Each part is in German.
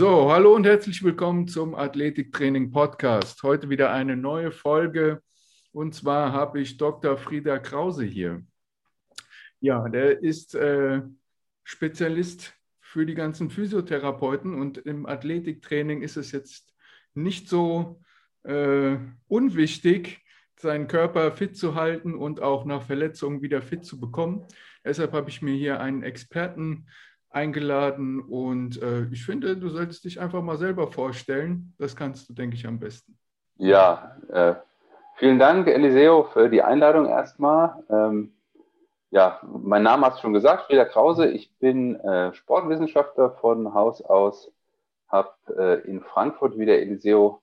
So, hallo und herzlich willkommen zum Athletiktraining Podcast. Heute wieder eine neue Folge und zwar habe ich Dr. Frieda Krause hier. Ja, der ist äh, Spezialist für die ganzen Physiotherapeuten und im Athletiktraining ist es jetzt nicht so äh, unwichtig, seinen Körper fit zu halten und auch nach Verletzungen wieder fit zu bekommen. Deshalb habe ich mir hier einen Experten eingeladen und äh, ich finde, du solltest dich einfach mal selber vorstellen. Das kannst du, denke ich, am besten. Ja, äh, vielen Dank, Eliseo, für die Einladung erstmal. Ähm, ja, mein Name hast du schon gesagt, Frieda Krause. Ich bin äh, Sportwissenschaftler von Haus aus, habe äh, in Frankfurt wie der Eliseo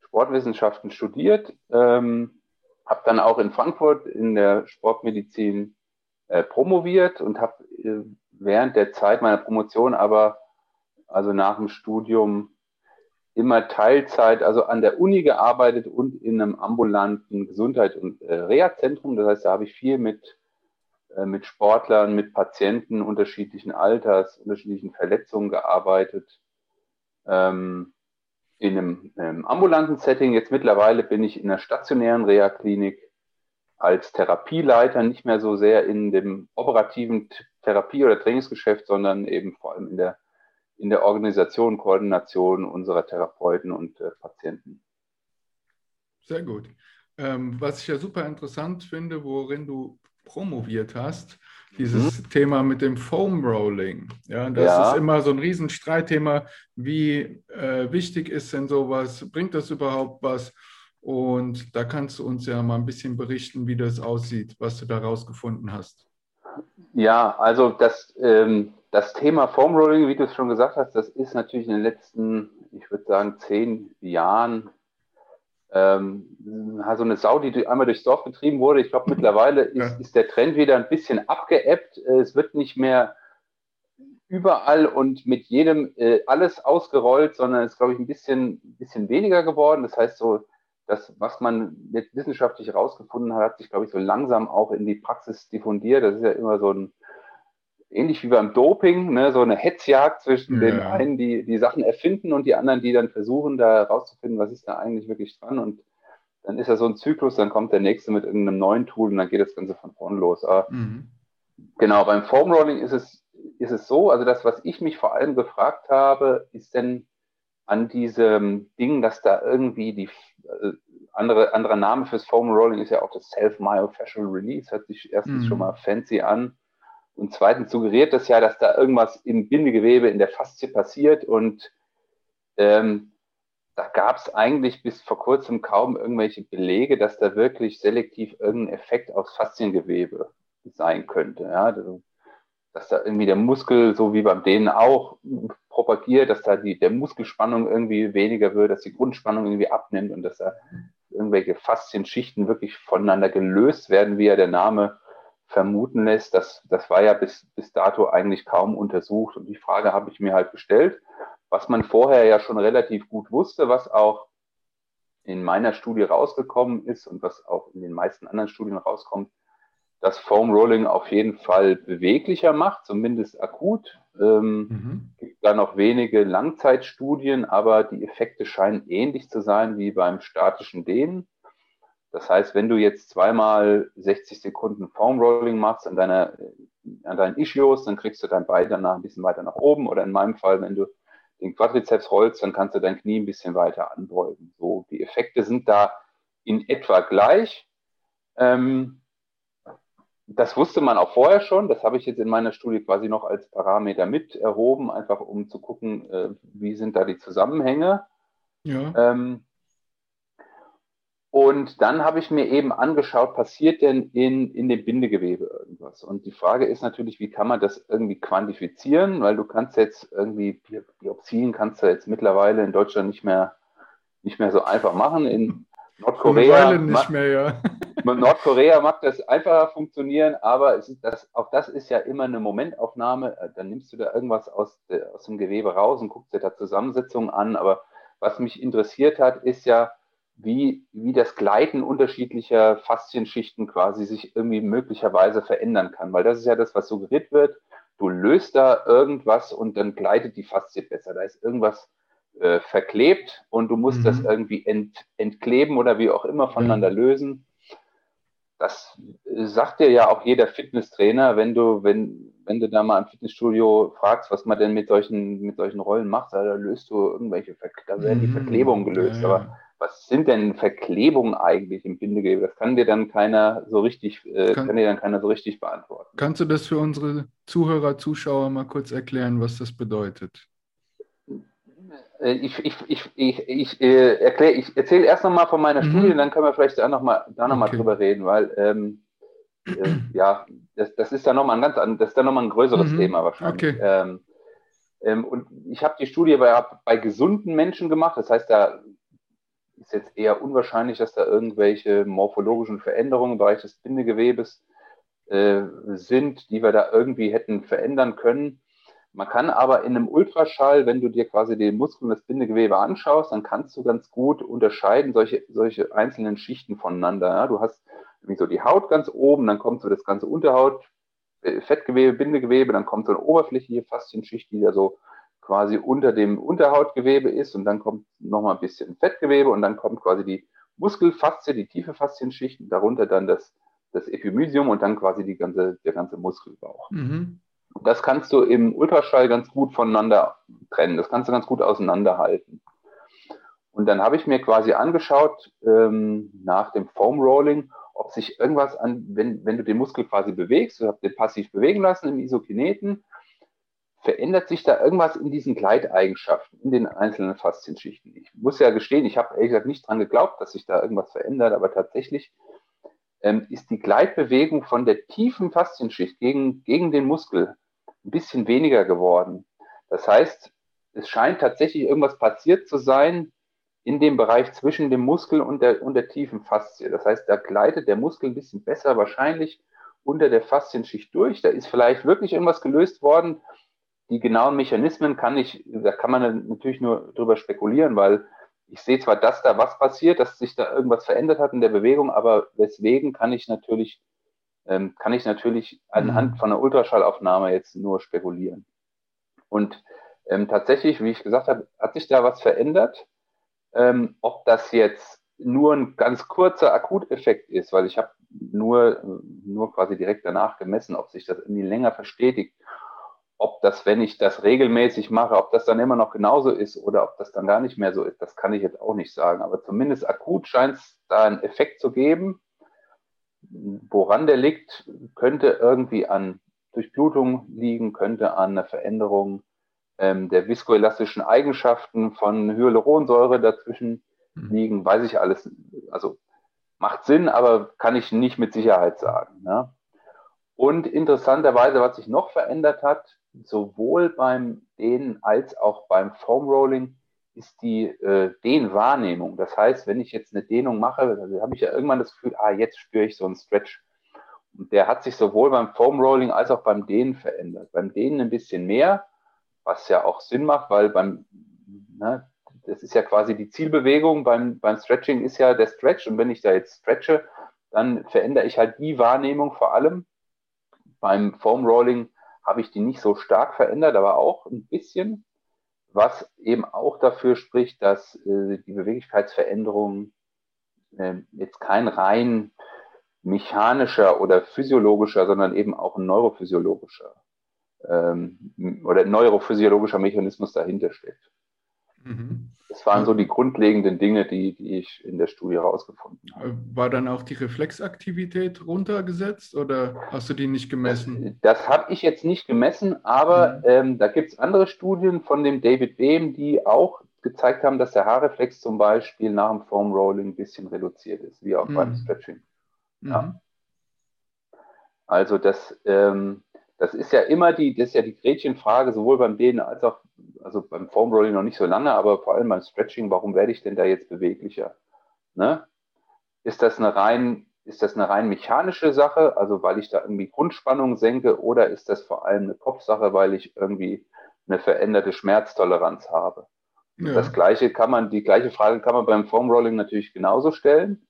Sportwissenschaften studiert, ähm, habe dann auch in Frankfurt in der Sportmedizin äh, promoviert und habe äh, während der Zeit meiner Promotion aber, also nach dem Studium, immer Teilzeit, also an der Uni gearbeitet und in einem ambulanten Gesundheit- und äh, Reha-Zentrum. Das heißt, da habe ich viel mit, äh, mit Sportlern, mit Patienten unterschiedlichen Alters, unterschiedlichen Verletzungen gearbeitet. Ähm, in einem, einem ambulanten Setting. Jetzt mittlerweile bin ich in einer stationären Reha-Klinik als Therapieleiter, nicht mehr so sehr in dem operativen Therapie- oder Trainingsgeschäft, sondern eben vor allem in der, in der Organisation, Koordination unserer Therapeuten und äh, Patienten. Sehr gut. Ähm, was ich ja super interessant finde, worin du promoviert hast, dieses mhm. Thema mit dem Foam Rolling. Ja, das ja. ist immer so ein Riesenstreitthema. Wie äh, wichtig ist denn sowas? Bringt das überhaupt was? Und da kannst du uns ja mal ein bisschen berichten, wie das aussieht, was du da rausgefunden hast. Ja, also das, ähm, das Thema Foam Rolling, wie du es schon gesagt hast, das ist natürlich in den letzten, ich würde sagen, zehn Jahren ähm, so eine Sau, die einmal durchs Dorf getrieben wurde. Ich glaube, mittlerweile ist, ja. ist, der Trend wieder ein bisschen abgeebbt. Es wird nicht mehr überall und mit jedem äh, alles ausgerollt, sondern es ist, glaube ich, ein bisschen, bisschen weniger geworden. Das heißt, so das, was man jetzt wissenschaftlich herausgefunden hat, hat sich, glaube ich, so langsam auch in die Praxis diffundiert. Das ist ja immer so ein, ähnlich wie beim Doping, ne, so eine Hetzjagd zwischen ja. den einen, die die Sachen erfinden und die anderen, die dann versuchen, da herauszufinden, was ist da eigentlich wirklich dran. Und dann ist ja so ein Zyklus, dann kommt der nächste mit irgendeinem neuen Tool und dann geht das Ganze von vorn los. Aber mhm. Genau, beim Foam Rolling ist es, ist es so, also das, was ich mich vor allem gefragt habe, ist denn, an diesem Ding, dass da irgendwie die äh, andere, anderer Name fürs Foam Rolling ist ja auch das Self-Myofascial Release, hört sich erstens mhm. schon mal fancy an. Und zweitens suggeriert das ja, dass da irgendwas im Bindegewebe in der Faszie passiert und ähm, da gab es eigentlich bis vor kurzem kaum irgendwelche Belege, dass da wirklich selektiv irgendein Effekt aufs Fasziengewebe sein könnte. Ja, dass da irgendwie der Muskel, so wie beim Dehnen auch, propagiert, dass da die, der Muskelspannung irgendwie weniger wird, dass die Grundspannung irgendwie abnimmt und dass da irgendwelche Faszienschichten wirklich voneinander gelöst werden, wie ja der Name vermuten lässt. Das, das war ja bis, bis dato eigentlich kaum untersucht. Und die Frage habe ich mir halt gestellt, was man vorher ja schon relativ gut wusste, was auch in meiner Studie rausgekommen ist und was auch in den meisten anderen Studien rauskommt, dass Foam Rolling auf jeden Fall beweglicher macht, zumindest akut. Ähm, mhm. gibt da noch wenige Langzeitstudien, aber die Effekte scheinen ähnlich zu sein wie beim statischen Dehnen. Das heißt, wenn du jetzt zweimal 60 Sekunden Foam Rolling machst an, deiner, an deinen Ischios, dann kriegst du dein Bein danach ein bisschen weiter nach oben. Oder in meinem Fall, wenn du den Quadrizeps rollst, dann kannst du dein Knie ein bisschen weiter anbeugen. So, die Effekte sind da in etwa gleich. Ähm, das wusste man auch vorher schon. Das habe ich jetzt in meiner Studie quasi noch als Parameter mit erhoben, einfach um zu gucken, äh, wie sind da die Zusammenhänge. Ja. Ähm, und dann habe ich mir eben angeschaut, passiert denn in, in dem Bindegewebe irgendwas? Und die Frage ist natürlich, wie kann man das irgendwie quantifizieren? Weil du kannst jetzt irgendwie, Biopsien kannst du jetzt mittlerweile in Deutschland nicht mehr, nicht mehr so einfach machen. In Nordkorea. nicht mehr, ja. Nordkorea mag das einfacher funktionieren, aber das, auch das ist ja immer eine Momentaufnahme. Äh, dann nimmst du da irgendwas aus, aus dem Gewebe raus und guckst dir da Zusammensetzungen an. Aber was mich interessiert hat, ist ja, wie, wie das Gleiten unterschiedlicher Faszienschichten quasi sich irgendwie möglicherweise verändern kann. Weil das ist ja das, was suggeriert wird, du löst da irgendwas und dann gleitet die Faszie besser. Da ist irgendwas äh, verklebt und du musst mhm. das irgendwie ent, entkleben oder wie auch immer voneinander ja. lösen. Das sagt dir ja auch jeder Fitnesstrainer, wenn du, wenn, wenn du da mal im Fitnessstudio fragst, was man denn mit solchen, mit solchen Rollen macht, da löst du irgendwelche, Ver da werden die mhm. Verklebungen gelöst. Ja, ja. Aber was sind denn Verklebungen eigentlich im Bindegewebe? Das kann dir dann keiner so richtig, äh, kann, kann, dir dann keiner so richtig beantworten. Kannst du das für unsere Zuhörer, Zuschauer mal kurz erklären, was das bedeutet? Äh, ich, ich, ich, ich, ich, äh, erkläre, ich erzähle erst nochmal von meiner mhm. Studie, dann können wir vielleicht da nochmal da noch okay. drüber reden, weil ähm, äh, ja, das, das ist dann nochmal ein ganz das ist dann nochmal ein größeres mhm. Thema wahrscheinlich. Okay. Ähm, ähm, und ich habe die Studie bei, bei gesunden Menschen gemacht, das heißt, da ist jetzt eher unwahrscheinlich, dass da irgendwelche morphologischen Veränderungen im Bereich des Bindegewebes äh, sind, die wir da irgendwie hätten verändern können. Man kann aber in einem Ultraschall, wenn du dir quasi den Muskel und das Bindegewebe anschaust, dann kannst du ganz gut unterscheiden, solche, solche einzelnen Schichten voneinander. Ja? Du hast nämlich so die Haut ganz oben, dann kommt so das ganze Unterhaut, äh, Fettgewebe, Bindegewebe, dann kommt so eine oberflächliche Faszienschicht, die da so quasi unter dem Unterhautgewebe ist und dann kommt nochmal ein bisschen Fettgewebe und dann kommt quasi die Muskelfaszie, die tiefe Faszienschicht, darunter dann das, das Epimysium und dann quasi die ganze, der ganze Muskelbauch. Mhm. Das kannst du im Ultraschall ganz gut voneinander trennen. Das kannst du ganz gut auseinanderhalten. Und dann habe ich mir quasi angeschaut, ähm, nach dem Foam Rolling, ob sich irgendwas an, wenn, wenn du den Muskel quasi bewegst, du hast den passiv bewegen lassen im Isokineten, verändert sich da irgendwas in diesen Gleiteigenschaften, in den einzelnen Faszienschichten? Ich muss ja gestehen, ich habe ehrlich gesagt nicht dran geglaubt, dass sich da irgendwas verändert, aber tatsächlich ähm, ist die Gleitbewegung von der tiefen Faszienschicht gegen, gegen den Muskel ein bisschen weniger geworden. Das heißt, es scheint tatsächlich irgendwas passiert zu sein in dem Bereich zwischen dem Muskel und der, und der tiefen Faszie. Das heißt, da gleitet der Muskel ein bisschen besser wahrscheinlich unter der Faszienschicht durch. Da ist vielleicht wirklich irgendwas gelöst worden, die genauen Mechanismen kann ich, da kann man natürlich nur drüber spekulieren, weil ich sehe zwar, dass da was passiert, dass sich da irgendwas verändert hat in der Bewegung, aber weswegen kann ich natürlich, ähm, kann ich natürlich anhand mhm. von einer Ultraschallaufnahme jetzt nur spekulieren. Und ähm, tatsächlich, wie ich gesagt habe, hat sich da was verändert. Ähm, ob das jetzt nur ein ganz kurzer Akuteffekt ist, weil ich habe nur, nur quasi direkt danach gemessen, ob sich das irgendwie länger verstetigt ob das, wenn ich das regelmäßig mache, ob das dann immer noch genauso ist oder ob das dann gar nicht mehr so ist, das kann ich jetzt auch nicht sagen. Aber zumindest akut scheint es da einen Effekt zu geben. Woran der liegt, könnte irgendwie an Durchblutung liegen, könnte an einer Veränderung ähm, der viskoelastischen Eigenschaften von Hyaluronsäure dazwischen mhm. liegen, weiß ich alles. Also macht Sinn, aber kann ich nicht mit Sicherheit sagen. Ja? Und interessanterweise, was sich noch verändert hat, sowohl beim Dehnen als auch beim Foam Rolling, ist die äh, Dehnwahrnehmung. Das heißt, wenn ich jetzt eine Dehnung mache, dann habe ich ja irgendwann das Gefühl, ah, jetzt spüre ich so einen Stretch. Und der hat sich sowohl beim Foam Rolling als auch beim Dehnen verändert. Beim Dehnen ein bisschen mehr, was ja auch Sinn macht, weil beim, ne, das ist ja quasi die Zielbewegung, beim, beim Stretching ist ja der Stretch und wenn ich da jetzt stretche, dann verändere ich halt die Wahrnehmung vor allem beim Foam Rolling habe ich die nicht so stark verändert, aber auch ein bisschen, was eben auch dafür spricht, dass äh, die Beweglichkeitsveränderung äh, jetzt kein rein mechanischer oder physiologischer, sondern eben auch ein neurophysiologischer ähm, oder neurophysiologischer Mechanismus dahinter steckt. Mhm. Das waren so die grundlegenden Dinge, die, die ich in der Studie herausgefunden habe. War dann auch die Reflexaktivität runtergesetzt oder hast du die nicht gemessen? Das, das habe ich jetzt nicht gemessen, aber mhm. ähm, da gibt es andere Studien von dem David Behm, die auch gezeigt haben, dass der Haarreflex zum Beispiel nach dem Foam Rolling ein bisschen reduziert ist, wie auch mhm. beim Stretching. Ja. Mhm. Also das, ähm, das ist ja immer die, das ist ja die Gretchenfrage, sowohl beim Dehnen als auch also beim Foam Rolling noch nicht so lange, aber vor allem beim Stretching, warum werde ich denn da jetzt beweglicher? Ne? Ist das eine rein, ist das eine rein mechanische Sache, also weil ich da irgendwie Grundspannung senke, oder ist das vor allem eine Kopfsache, weil ich irgendwie eine veränderte Schmerztoleranz habe? Ja. Das gleiche kann man, die gleiche Frage kann man beim Foam Rolling natürlich genauso stellen,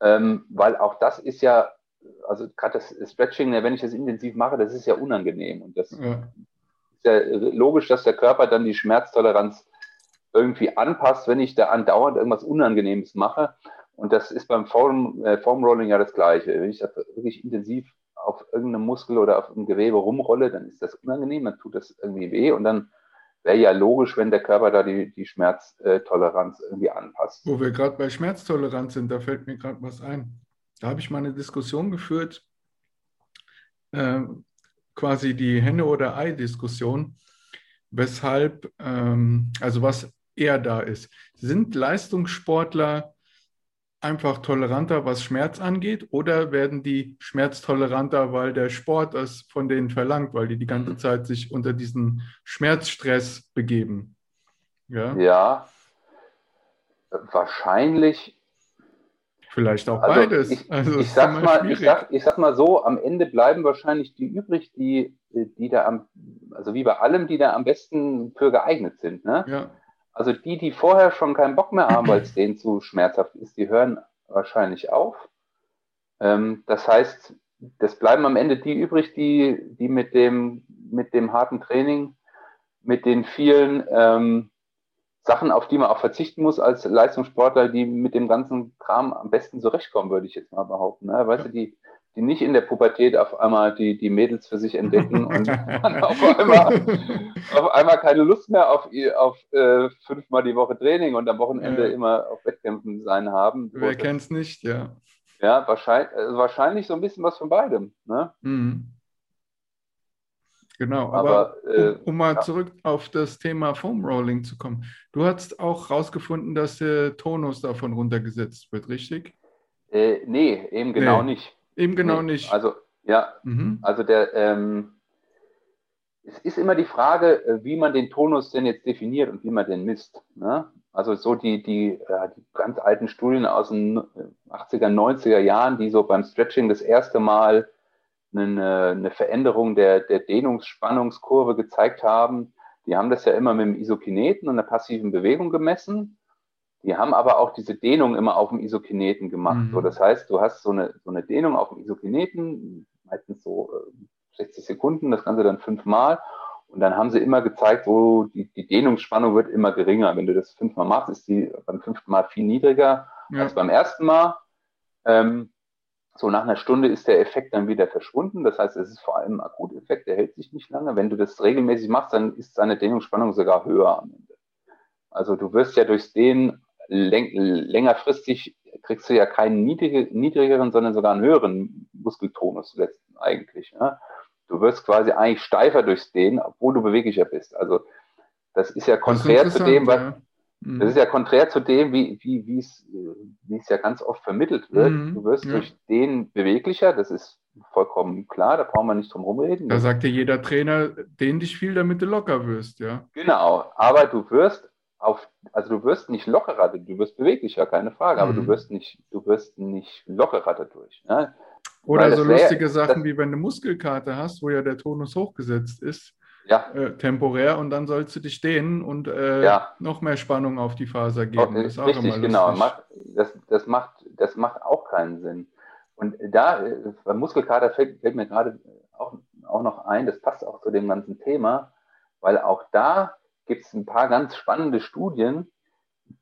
ähm, weil auch das ist ja also gerade das Stretching, wenn ich das intensiv mache, das ist ja unangenehm. Und das ja. ist ja logisch, dass der Körper dann die Schmerztoleranz irgendwie anpasst, wenn ich da andauernd irgendwas Unangenehmes mache. Und das ist beim Foam, äh, Foam Rolling ja das Gleiche. Wenn ich das wirklich intensiv auf irgendeinem Muskel oder auf einem Gewebe rumrolle, dann ist das unangenehm, dann tut das irgendwie weh und dann wäre ja logisch, wenn der Körper da die, die Schmerztoleranz irgendwie anpasst. Wo wir gerade bei Schmerztoleranz sind, da fällt mir gerade was ein. Da habe ich mal eine Diskussion geführt, äh, quasi die Henne- oder Ei-Diskussion, weshalb, ähm, also was eher da ist. Sind Leistungssportler einfach toleranter, was Schmerz angeht, oder werden die schmerztoleranter, weil der Sport es von denen verlangt, weil die die ganze mhm. Zeit sich unter diesen Schmerzstress begeben? Ja, ja wahrscheinlich. Vielleicht auch also beides. Ich, also ich, sag mal, ich, sag, ich sag mal so, am Ende bleiben wahrscheinlich die übrig, die, die da am, also wie bei allem, die da am besten für geeignet sind. Ne? Ja. Also die, die vorher schon keinen Bock mehr haben, weil es denen zu schmerzhaft ist, die hören wahrscheinlich auf. Ähm, das heißt, das bleiben am Ende die übrig, die, die mit, dem, mit dem harten Training, mit den vielen ähm, Sachen, auf die man auch verzichten muss als Leistungssportler, die mit dem ganzen Kram am besten zurechtkommen, würde ich jetzt mal behaupten. Ne? Weißt du, die, die nicht in der Pubertät auf einmal die, die Mädels für sich entdecken und dann auf einmal, auf einmal keine Lust mehr auf, auf äh, fünfmal die Woche Training und am Wochenende ja. immer auf Wettkämpfen sein haben. Wer kennt es nicht, ja. Ja, wahrscheinlich, also wahrscheinlich so ein bisschen was von beidem. Ne? Mhm. Genau, aber, aber äh, um, um, mal ja. zurück auf das Thema Foam Rolling zu kommen. Du hast auch herausgefunden, dass der Tonus davon runtergesetzt wird, richtig? Äh, nee, eben genau nee. nicht. Eben genau nee, nicht. Also, ja, mhm. also der, ähm, es ist immer die Frage, äh, wie man den Tonus denn jetzt definiert und wie man den misst. Ne? Also so die, die, äh, die ganz alten Studien aus den 80er, 90er Jahren, die so beim Stretching das erste Mal eine, eine Veränderung der, der Dehnungsspannungskurve gezeigt haben, die haben das ja immer mit dem Isokineten und einer passiven Bewegung gemessen. Die haben aber auch diese Dehnung immer auf dem Isokineten gemacht. Mhm. So, das heißt, du hast so eine, so eine Dehnung auf dem Isokineten, meistens so 60 äh, Sekunden, das Ganze dann fünfmal. Und dann haben sie immer gezeigt, wo die, die Dehnungsspannung wird immer geringer. Wenn du das fünfmal machst, ist die beim fünften Mal viel niedriger ja. als beim ersten Mal. Ähm, so nach einer Stunde ist der Effekt dann wieder verschwunden. Das heißt, es ist vor allem ein Akuteffekt, der hält sich nicht lange. Wenn du das regelmäßig machst, dann ist seine Dehnungsspannung sogar höher am Ende. Also du wirst ja durchs Dehnen längerfristig kriegst du ja keinen niedrig, niedrigeren, sondern sogar einen höheren Muskeltonus eigentlich. Ja? Du wirst quasi eigentlich steifer durchs Dehnen, obwohl du beweglicher bist. Also das ist ja konträr ist zu dem, was, ja. Mhm. das ist ja konträr zu dem, wie, wie, wie es, wie es ja ganz oft vermittelt wird. Mhm. Du wirst ja. durch den beweglicher, das ist vollkommen klar, da brauchen wir nicht drum rumreden. Da sagt dir jeder Trainer, dehn dich viel, damit du locker wirst, ja. Genau, aber du wirst auf, also du wirst nicht lockerer, du wirst beweglicher, keine Frage, aber du mhm. wirst nicht, du wirst nicht lockerer dadurch. Ne? Oder so lustige wär, Sachen wie wenn du Muskelkater hast, wo ja der Tonus hochgesetzt ist, ja. äh, temporär, und dann sollst du dich dehnen und äh, ja. noch mehr Spannung auf die Faser geben. Das ist auch richtig, genau. Das, das, macht, das macht auch keinen Sinn. Und da, äh, beim Muskelkater fällt, fällt mir gerade auch, auch noch ein, das passt auch zu dem ganzen Thema, weil auch da gibt es ein paar ganz spannende Studien,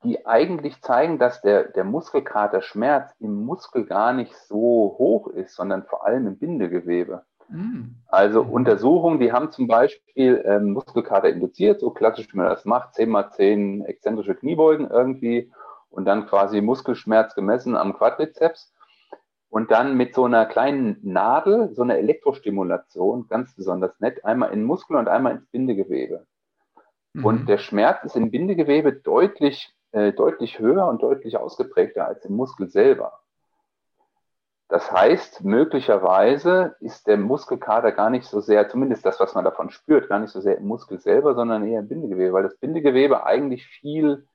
die eigentlich zeigen, dass der, der Muskelkaterschmerz im Muskel gar nicht so hoch ist, sondern vor allem im Bindegewebe. Mm. Also. Untersuchungen, die haben zum Beispiel ähm, Muskelkater induziert, so klassisch wie man das macht, 10 mal 10 exzentrische Kniebeugen irgendwie und dann quasi Muskelschmerz gemessen am Quadrizeps und dann mit so einer kleinen Nadel, so einer Elektrostimulation, ganz besonders nett, einmal in Muskel und einmal ins Bindegewebe. Mhm. Und der Schmerz ist im Bindegewebe deutlich, äh, deutlich höher und deutlich ausgeprägter als im Muskel selber. Das heißt, möglicherweise ist der Muskelkater gar nicht so sehr, zumindest das, was man davon spürt, gar nicht so sehr im Muskel selber, sondern eher im Bindegewebe, weil das Bindegewebe eigentlich viel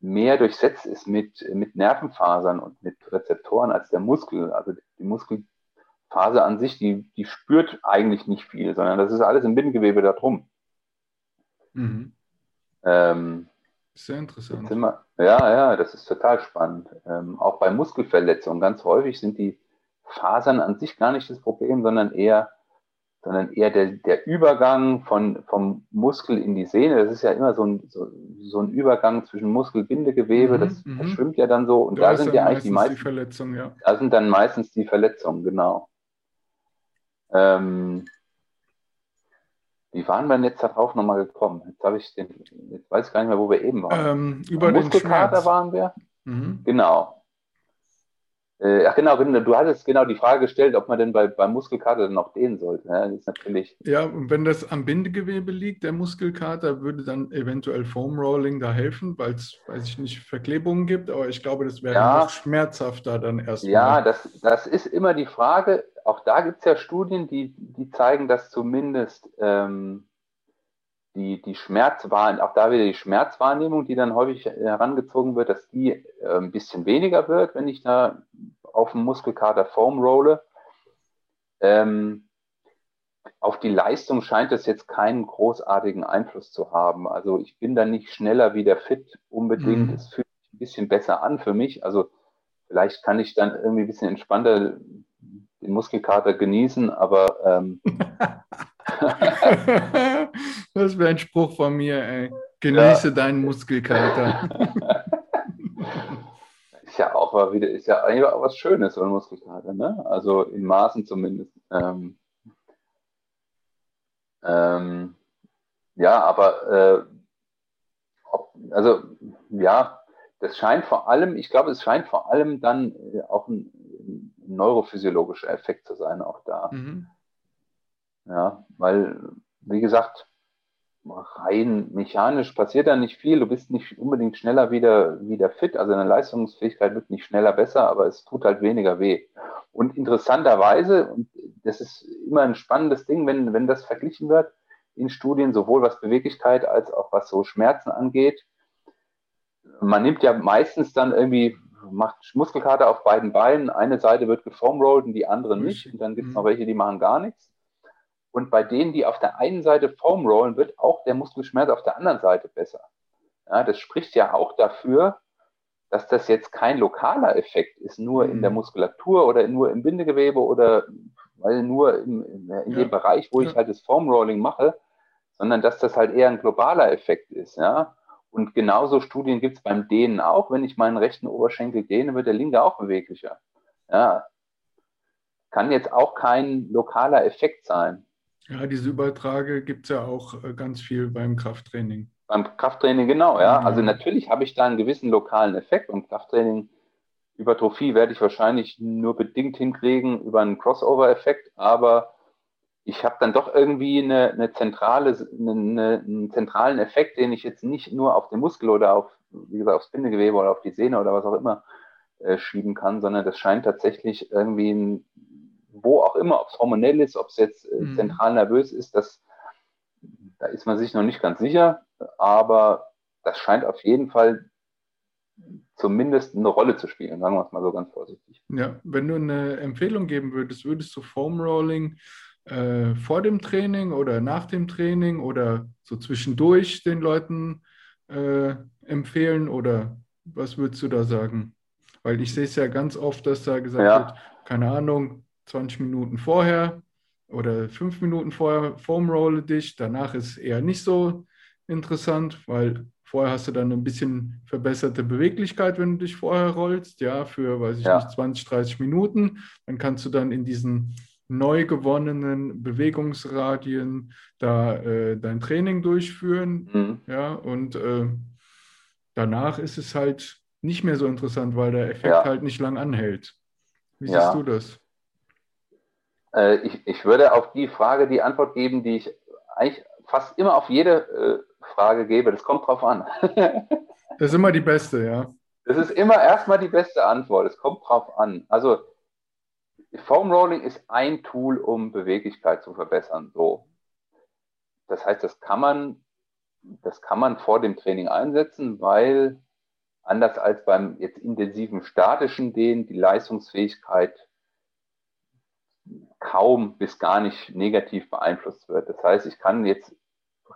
mehr durchsetzt ist mit, mit Nervenfasern und mit Rezeptoren als der Muskel. Also die Muskelfaser an sich, die, die spürt eigentlich nicht viel, sondern das ist alles im Bindegewebe da drum. Mhm. Ähm, Sehr interessant. Wir, ja, ja, das ist total spannend. Ähm, auch bei Muskelverletzungen, ganz häufig sind die Fasern an sich gar nicht das Problem, sondern eher, sondern eher der, der Übergang von, vom Muskel in die Sehne. Das ist ja immer so ein, so, so ein Übergang zwischen Muskelbindegewebe, mhm, das mhm. verschwimmt ja dann so. Und da, da sind ja eigentlich die meisten. Die Verletzungen, ja. Da sind dann meistens die Verletzungen, genau. Ähm, wie waren wir denn jetzt darauf nochmal gekommen? Jetzt habe ich den, jetzt weiß ich gar nicht mehr, wo wir eben waren. Ähm, über Muskelkater den waren wir. Mhm. Genau. Äh, ach genau, du hattest genau die Frage gestellt, ob man denn bei, bei Muskelkater dann auch dehnen sollte. Ja, das ist natürlich. Ja, und wenn das am Bindegewebe liegt, der Muskelkater, würde dann eventuell Foam Rolling da helfen, weil es, weiß ich nicht, Verklebungen gibt, aber ich glaube, das wäre ja, noch schmerzhafter dann erstmal. Ja, das, das ist immer die Frage. Auch da gibt es ja Studien, die, die zeigen, dass zumindest ähm, die, die Schmerzwahrnehmung, auch da wieder die Schmerzwahrnehmung, die dann häufig herangezogen wird, dass die äh, ein bisschen weniger wird, wenn ich da auf dem Muskelkater Foam rolle. Ähm, auf die Leistung scheint es jetzt keinen großartigen Einfluss zu haben. Also ich bin da nicht schneller wieder fit unbedingt. Mhm. Es fühlt sich ein bisschen besser an für mich. Also vielleicht kann ich dann irgendwie ein bisschen entspannter den Muskelkater genießen, aber ähm, das wäre ein Spruch von mir, ey. Genieße ja. deinen Muskelkater. ist ja auch mal wieder, ist ja eigentlich auch was Schönes, so ein Muskelkater, ne? Also in Maßen zumindest. Ähm, ähm, ja, aber äh, ob, also ja, das scheint vor allem, ich glaube, es scheint vor allem dann äh, auch ein, ein neurophysiologischer Effekt zu sein, auch da. Mhm. Ja, weil, wie gesagt, rein mechanisch passiert da nicht viel. Du bist nicht unbedingt schneller wieder, wieder fit. Also deine Leistungsfähigkeit wird nicht schneller besser, aber es tut halt weniger weh. Und interessanterweise, und das ist immer ein spannendes Ding, wenn, wenn das verglichen wird in Studien, sowohl was Beweglichkeit als auch was so Schmerzen angeht. Man nimmt ja meistens dann irgendwie, macht Muskelkater auf beiden Beinen. Eine Seite wird gefoamrollt und die andere nicht. Und dann gibt es noch mhm. welche, die machen gar nichts. Und bei denen, die auf der einen Seite Foam rollen, wird auch der Muskelschmerz auf der anderen Seite besser. Ja, das spricht ja auch dafür, dass das jetzt kein lokaler Effekt ist, nur in der mhm. Muskulatur oder nur im Bindegewebe oder weil nur in, in, in ja. dem Bereich, wo ja. ich halt das Foam Rolling mache, sondern dass das halt eher ein globaler Effekt ist. Ja? Und genauso Studien gibt es beim Dehnen auch. Wenn ich meinen rechten Oberschenkel dehne, wird der linke auch beweglicher. Ja? Kann jetzt auch kein lokaler Effekt sein. Ja, diese Übertrage gibt es ja auch äh, ganz viel beim Krafttraining. Beim Krafttraining, genau, ja. Also natürlich habe ich da einen gewissen lokalen Effekt und Krafttraining, Hypertrophie werde ich wahrscheinlich nur bedingt hinkriegen über einen Crossover-Effekt, aber ich habe dann doch irgendwie eine, eine zentrale, eine, einen zentralen Effekt, den ich jetzt nicht nur auf den Muskel oder auf, wie gesagt, aufs Bindegewebe oder auf die Sehne oder was auch immer äh, schieben kann, sondern das scheint tatsächlich irgendwie ein wo auch immer, ob es hormonell ist, ob es jetzt äh, mhm. zentral nervös ist, das, da ist man sich noch nicht ganz sicher, aber das scheint auf jeden Fall zumindest eine Rolle zu spielen, sagen wir es mal so ganz vorsichtig. Ja, wenn du eine Empfehlung geben würdest, würdest du Foam Rolling äh, vor dem Training oder nach dem Training oder so zwischendurch den Leuten äh, empfehlen oder was würdest du da sagen? Weil ich sehe es ja ganz oft, dass da gesagt ja. wird, keine Ahnung, 20 Minuten vorher oder 5 Minuten vorher Foam Rolle dich. Danach ist eher nicht so interessant, weil vorher hast du dann ein bisschen verbesserte Beweglichkeit, wenn du dich vorher rollst, ja, für, weiß ich ja. nicht, 20, 30 Minuten. Dann kannst du dann in diesen neu gewonnenen Bewegungsradien da äh, dein Training durchführen, mhm. ja, und äh, danach ist es halt nicht mehr so interessant, weil der Effekt ja. halt nicht lang anhält. Wie ja. siehst du das? Äh, ich, ich würde auf die Frage die Antwort geben, die ich eigentlich fast immer auf jede äh, Frage gebe. Das kommt drauf an. das ist immer die beste, ja. Das ist immer erstmal die beste Antwort. Es kommt drauf an. Also Foam Rolling ist ein Tool, um Beweglichkeit zu verbessern. So. Das heißt, das kann man, das kann man vor dem Training einsetzen, weil anders als beim jetzt intensiven statischen Dehnen die Leistungsfähigkeit kaum bis gar nicht negativ beeinflusst wird. Das heißt, ich kann jetzt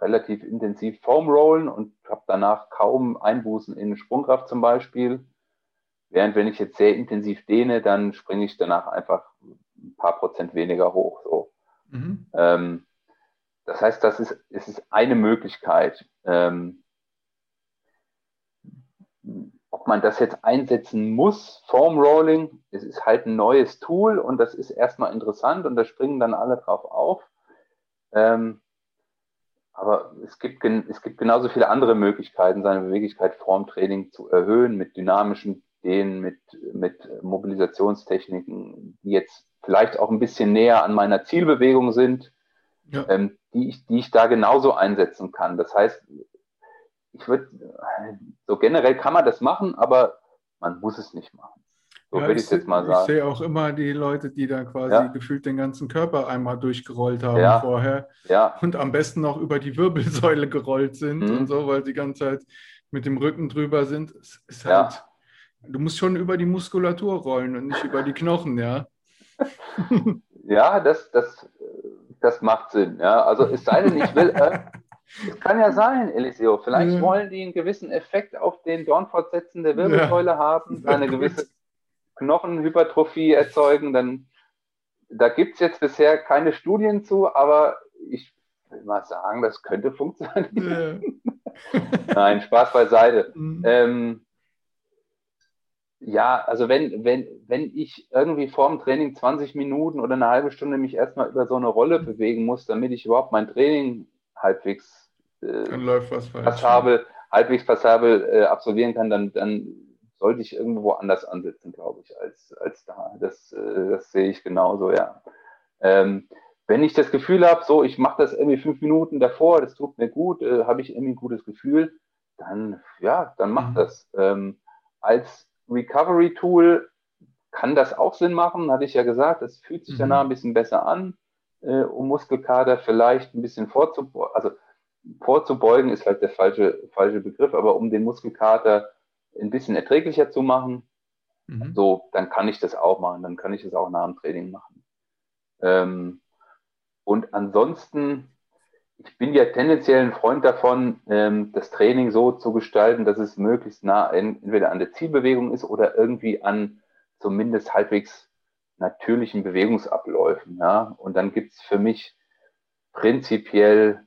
relativ intensiv Foam rollen und habe danach kaum Einbußen in Sprungkraft zum Beispiel. Während wenn ich jetzt sehr intensiv dehne, dann springe ich danach einfach ein paar Prozent weniger hoch. So. Mhm. Ähm, das heißt, das ist, es ist eine Möglichkeit. Ähm, ob man das jetzt einsetzen muss, Foam Rolling, es ist halt ein neues Tool und das ist erstmal interessant und da springen dann alle drauf auf. Ähm, aber es gibt, es gibt genauso viele andere Möglichkeiten, seine Beweglichkeit vorm Training zu erhöhen mit dynamischen Dehnen, mit, mit Mobilisationstechniken, die jetzt vielleicht auch ein bisschen näher an meiner Zielbewegung sind, ja. ähm, die, ich, die ich da genauso einsetzen kann. Das heißt, ich würde, so generell kann man das machen, aber man muss es nicht machen. So ja, würde ich jetzt mal sagen. Ich sehe auch immer die Leute, die da quasi ja. gefühlt den ganzen Körper einmal durchgerollt haben ja. vorher. Ja. Und am besten noch über die Wirbelsäule gerollt sind mhm. und so, weil die ganze Zeit mit dem Rücken drüber sind. Es ist halt, du musst schon über die Muskulatur rollen und nicht über die Knochen, ja. ja, das, das, das macht Sinn. Ja. Also es sei denn, ich will, äh, es kann ja sein, Eliseo. Vielleicht ja. wollen die einen gewissen Effekt auf den Dornfortsätzen der Wirbelsäule ja. haben, eine gewisse Knochenhypertrophie erzeugen. Dann, da gibt es jetzt bisher keine Studien zu, aber ich will mal sagen, das könnte funktionieren. Ja. Nein, Spaß beiseite. Mhm. Ähm, ja, also wenn, wenn, wenn ich irgendwie vor dem Training 20 Minuten oder eine halbe Stunde mich erstmal über so eine Rolle bewegen muss, damit ich überhaupt mein Training halbwegs äh, passabel, halbwegs passabel äh, absolvieren kann, dann, dann sollte ich irgendwo anders ansetzen, glaube ich, als, als da. Das, äh, das sehe ich genauso, ja. Ähm, wenn ich das Gefühl habe, so, ich mache das irgendwie fünf Minuten davor, das tut mir gut, äh, habe ich irgendwie ein gutes Gefühl, dann, ja, dann macht mhm. das. Ähm, als Recovery-Tool kann das auch Sinn machen, hatte ich ja gesagt, das fühlt sich mhm. danach ein bisschen besser an, äh, um Muskelkater vielleicht ein bisschen vorzubeugen, also vorzubeugen ist vielleicht der falsche, falsche Begriff, aber um den Muskelkater ein bisschen erträglicher zu machen, mhm. so, dann kann ich das auch machen, dann kann ich das auch nach dem Training machen. Ähm, und ansonsten, ich bin ja tendenziell ein Freund davon, ähm, das Training so zu gestalten, dass es möglichst nah entweder an der Zielbewegung ist oder irgendwie an zumindest halbwegs natürlichen Bewegungsabläufen. Ja? Und dann gibt es für mich prinzipiell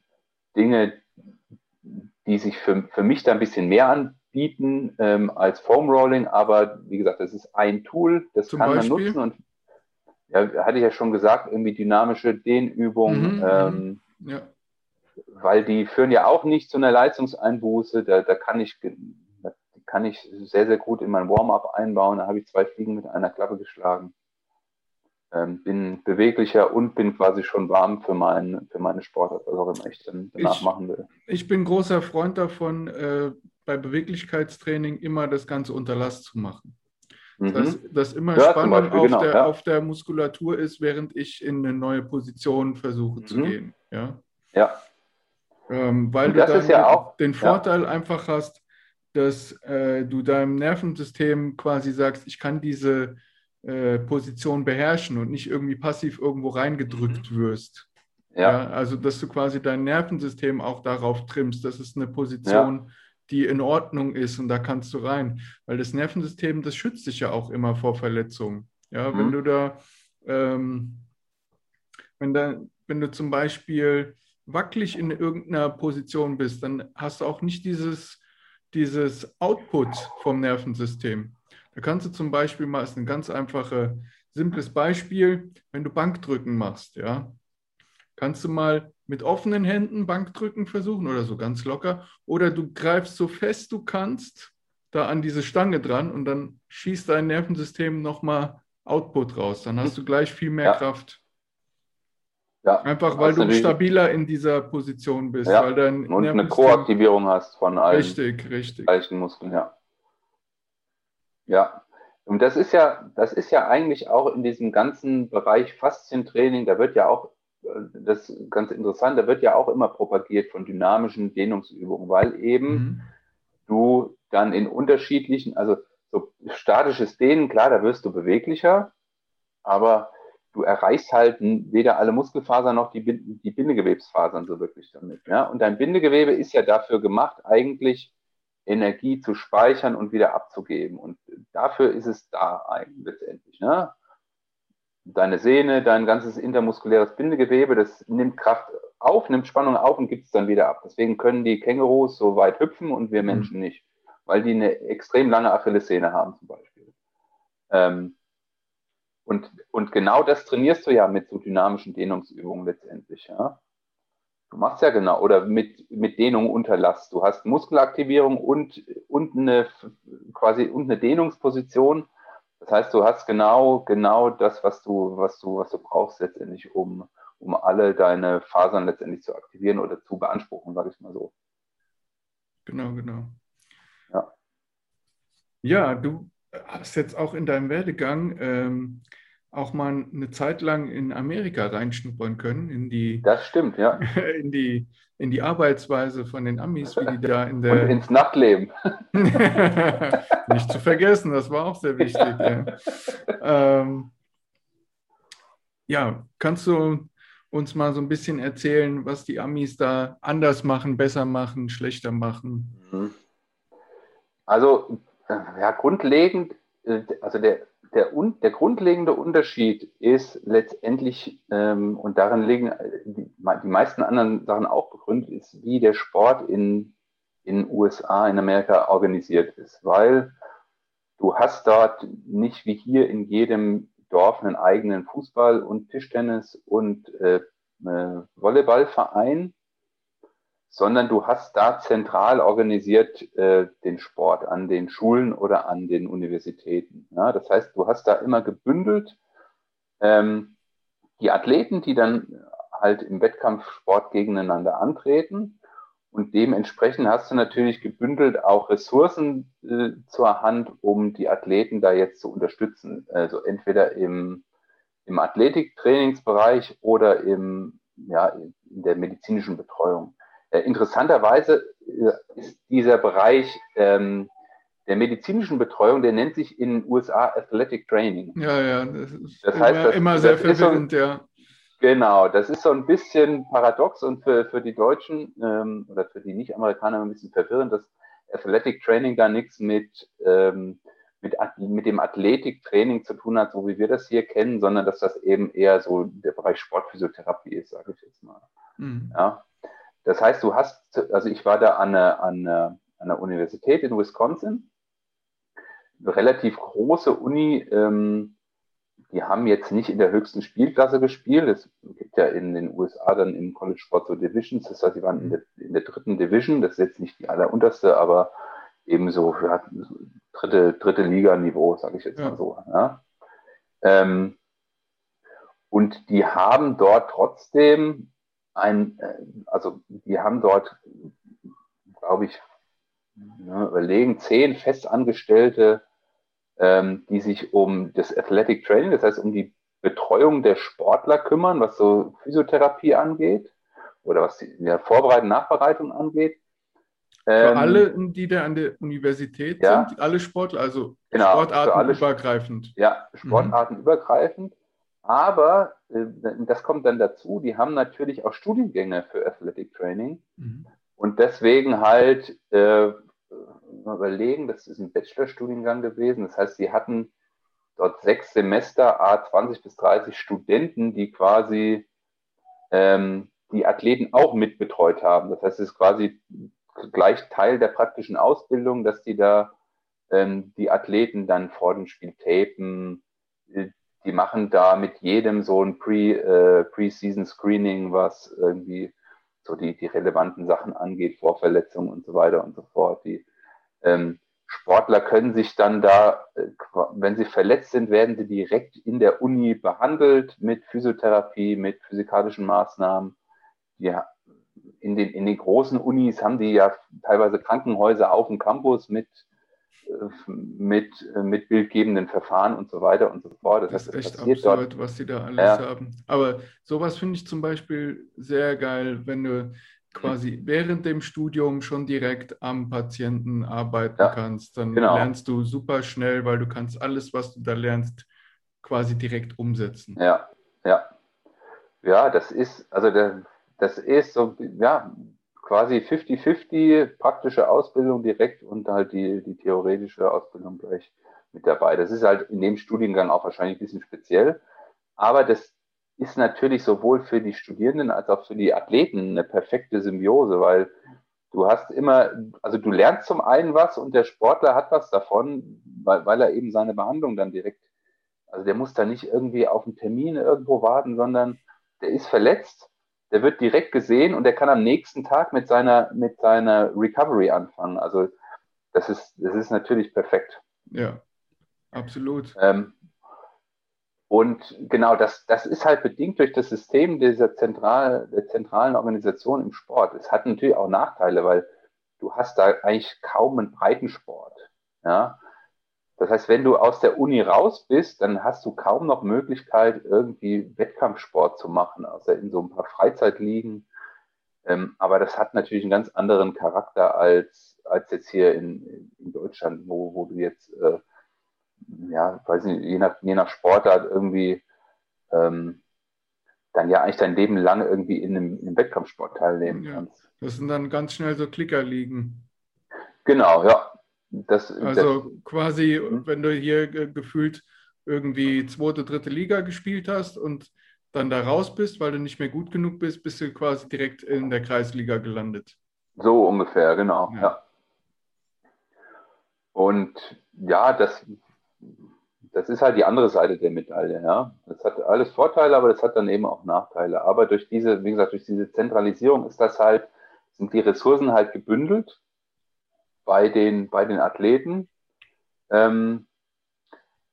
Dinge, die sich für, für mich da ein bisschen mehr anbieten ähm, als Foam Rolling, aber wie gesagt, das ist ein Tool, das Zum kann Beispiel? man nutzen und ja, hatte ich ja schon gesagt, irgendwie dynamische Dehnübungen, mhm, ähm, mhm. ja. weil die führen ja auch nicht zu einer Leistungseinbuße, da, da kann ich kann ich sehr, sehr gut in mein Warm-up einbauen. Da habe ich zwei Fliegen mit einer Klappe geschlagen ähm, bin beweglicher und bin quasi schon warm für, mein, für meine Sportart, was auch immer ich dann danach ich, machen will. Ich bin großer Freund davon, äh, bei Beweglichkeitstraining immer das Ganze unter Last zu machen. Mhm. Dass, dass immer ja, Spannung Beispiel, auf, genau, der, ja. auf der Muskulatur ist, während ich in eine neue Position versuche mhm. zu gehen. Ja. ja. Ähm, weil du dann ja auch, den Vorteil einfach hast, dass äh, du deinem Nervensystem quasi sagst, ich kann diese äh, Position beherrschen und nicht irgendwie passiv irgendwo reingedrückt mhm. wirst. Ja. ja. Also, dass du quasi dein Nervensystem auch darauf trimmst, dass es eine Position, ja. die in Ordnung ist und da kannst du rein. Weil das Nervensystem, das schützt dich ja auch immer vor Verletzungen. Ja, mhm. wenn du da, ähm, wenn da, wenn du zum Beispiel wackelig in irgendeiner Position bist, dann hast du auch nicht dieses, dieses Output vom Nervensystem. Da kannst du zum Beispiel mal, ist ein ganz einfaches, simples Beispiel, wenn du Bankdrücken machst, ja, kannst du mal mit offenen Händen Bankdrücken versuchen oder so ganz locker. Oder du greifst so fest du kannst da an diese Stange dran und dann schießt dein Nervensystem nochmal Output raus. Dann hast du gleich viel mehr ja. Kraft. Ja, Einfach weil du stabiler in dieser Position bist. Ja. Weil dein und eine Koaktivierung hast von allen richtig, richtig. gleichen Muskeln, ja. Ja, und das ist ja, das ist ja eigentlich auch in diesem ganzen Bereich Faszientraining, da wird ja auch, äh, das ist ganz interessant, da wird ja auch immer propagiert von dynamischen Dehnungsübungen, weil eben mhm. du dann in unterschiedlichen, also so statisches Dehnen, klar, da wirst du beweglicher, aber du erreichst halt weder alle Muskelfasern noch die, die Bindegewebsfasern so wirklich damit. Ja? Und dein Bindegewebe ist ja dafür gemacht, eigentlich Energie zu speichern und wieder abzugeben. Und dafür ist es da eigentlich letztendlich. Ne? deine Sehne, dein ganzes intermuskuläres Bindegewebe, das nimmt Kraft auf, nimmt Spannung auf und gibt es dann wieder ab. Deswegen können die Kängurus so weit hüpfen und wir mhm. Menschen nicht, weil die eine extrem lange Achillessehne haben zum Beispiel. Ähm, und, und genau das trainierst du ja mit so dynamischen Dehnungsübungen letztendlich. Ja? Du machst ja genau, oder mit, mit Dehnung unter Last. Du hast Muskelaktivierung und, und eine quasi und eine Dehnungsposition. Das heißt, du hast genau, genau das, was du, was du, was du brauchst letztendlich, um, um alle deine Fasern letztendlich zu aktivieren oder zu beanspruchen, sage ich mal so. Genau, genau. Ja. Ja, du hast jetzt auch in deinem Werdegang ähm, auch mal eine Zeit lang in Amerika reinschnuppern können, in die, das stimmt, ja. in die, in die Arbeitsweise von den Amis, wie die da in der. Und ins Nachtleben. Nicht zu vergessen, das war auch sehr wichtig. Ja, ähm, ja kannst du uns mal so ein bisschen erzählen, was die Amis da anders machen, besser machen, schlechter machen? Mhm. Also, ja, grundlegend, äh, also der der, der grundlegende Unterschied ist letztendlich, ähm, und darin liegen die, die, meisten anderen Sachen auch begründet, ist, wie der Sport in in USA, in Amerika organisiert ist. Weil du hast dort nicht wie hier in jedem Dorf einen eigenen Fußball- und Tischtennis- und äh, äh, Volleyballverein, sondern du hast da zentral organisiert äh, den Sport an den Schulen oder an den Universitäten. Ja, das heißt, du hast da immer gebündelt ähm, die Athleten, die dann halt im Wettkampfsport gegeneinander antreten. Und dementsprechend hast du natürlich gebündelt auch Ressourcen äh, zur Hand, um die Athleten da jetzt zu unterstützen. Also entweder im, im Athletiktrainingsbereich oder im, ja, in der medizinischen Betreuung. Äh, interessanterweise äh, ist dieser Bereich ähm, der medizinischen Betreuung, der nennt sich in den USA Athletic Training. Ja, ja, das ist das heißt, immer, das, immer sehr verwirrend, so, ja. Genau, das ist so ein bisschen paradox und für, für die Deutschen ähm, oder für die Nicht-Amerikaner ein bisschen verwirrend, dass Athletic Training da nichts mit, ähm, mit, mit dem Athletiktraining zu tun hat, so wie wir das hier kennen, sondern dass das eben eher so der Bereich Sportphysiotherapie ist, sage ich jetzt mal. Mhm. Ja. Das heißt, du hast, also ich war da an einer, an einer, an einer Universität in Wisconsin, eine relativ große Uni, ähm, die haben jetzt nicht in der höchsten Spielklasse gespielt. Es gibt ja in den USA dann im College Sport so Divisions, das heißt, sie waren in der, in der dritten Division, das ist jetzt nicht die allerunterste, aber ebenso ja, dritte, dritte Liga-Niveau, sage ich jetzt ja. mal so. Ja. Ähm, und die haben dort trotzdem ein, äh, also wir haben dort, glaube ich, ne, überlegen, zehn Festangestellte, ähm, die sich um das Athletic Training, das heißt um die Betreuung der Sportler kümmern, was so Physiotherapie angeht oder was die ja, Vorbereitung, Nachbereitung angeht. Für ähm, alle, die da an der Universität ja, sind, alle Sportler, also genau, sportartenübergreifend. Ja, sportartenübergreifend. Aber äh, das kommt dann dazu, die haben natürlich auch Studiengänge für Athletic Training mhm. und deswegen halt äh, überlegen, das ist ein Bachelorstudiengang gewesen. Das heißt, sie hatten dort sechs Semester, a 20 bis 30 Studenten, die quasi ähm, die Athleten auch mitbetreut haben. Das heißt, es ist quasi gleich Teil der praktischen Ausbildung, dass die da ähm, die Athleten dann vor dem Spiel tapen, äh, die machen da mit jedem so ein Pre, äh, Pre-Season Screening, was irgendwie so die, die relevanten Sachen angeht, Vorverletzungen und so weiter und so fort. Die ähm, Sportler können sich dann da, äh, wenn sie verletzt sind, werden sie direkt in der Uni behandelt mit Physiotherapie, mit physikalischen Maßnahmen. Ja, in den, in den großen Unis haben die ja teilweise Krankenhäuser auf dem Campus mit mit, mit bildgebenden Verfahren und so weiter und so fort. Das, das ist echt absurd, dort. was sie da alles ja. haben. Aber sowas finde ich zum Beispiel sehr geil, wenn du quasi während dem Studium schon direkt am Patienten arbeiten ja, kannst. Dann genau. lernst du super schnell, weil du kannst alles, was du da lernst, quasi direkt umsetzen. Ja, ja. Ja, das ist, also der, das ist so, ja, quasi 50-50 praktische Ausbildung direkt und halt die, die theoretische Ausbildung gleich mit dabei. Das ist halt in dem Studiengang auch wahrscheinlich ein bisschen speziell. aber das ist natürlich sowohl für die Studierenden als auch für die Athleten eine perfekte Symbiose, weil du hast immer, also du lernst zum einen was und der Sportler hat was davon, weil, weil er eben seine Behandlung dann direkt, also der muss da nicht irgendwie auf einen Termin irgendwo warten, sondern der ist verletzt, der wird direkt gesehen und der kann am nächsten Tag mit seiner, mit seiner Recovery anfangen. Also das ist, das ist natürlich perfekt. Ja, absolut. Ähm, und genau, das, das ist halt bedingt durch das System dieser zentral, der zentralen Organisation im Sport. Es hat natürlich auch Nachteile, weil du hast da eigentlich kaum einen Breitensport. Ja? Das heißt, wenn du aus der Uni raus bist, dann hast du kaum noch Möglichkeit, irgendwie Wettkampfsport zu machen, außer in so ein paar Freizeitligen. Ähm, aber das hat natürlich einen ganz anderen Charakter als, als jetzt hier in, in Deutschland, wo, wo du jetzt äh, ja, weiß nicht, je nach, je nach Sportart irgendwie ähm, dann ja eigentlich dein Leben lang irgendwie in einem, in einem Wettkampfsport teilnehmen ja, kannst. Das sind dann ganz schnell so Klicker liegen. Genau, ja. Das, also das, quasi, mhm. wenn du hier gefühlt irgendwie zweite, dritte Liga gespielt hast und dann da raus bist, weil du nicht mehr gut genug bist, bist du quasi direkt in der Kreisliga gelandet. So ungefähr, genau, ja. ja. Und ja, das das ist halt die andere Seite der Medaille. Ja, das hat alles Vorteile, aber das hat dann eben auch Nachteile. Aber durch diese, wie gesagt, durch diese Zentralisierung ist das halt, sind die Ressourcen halt gebündelt bei den, bei den Athleten. Ähm,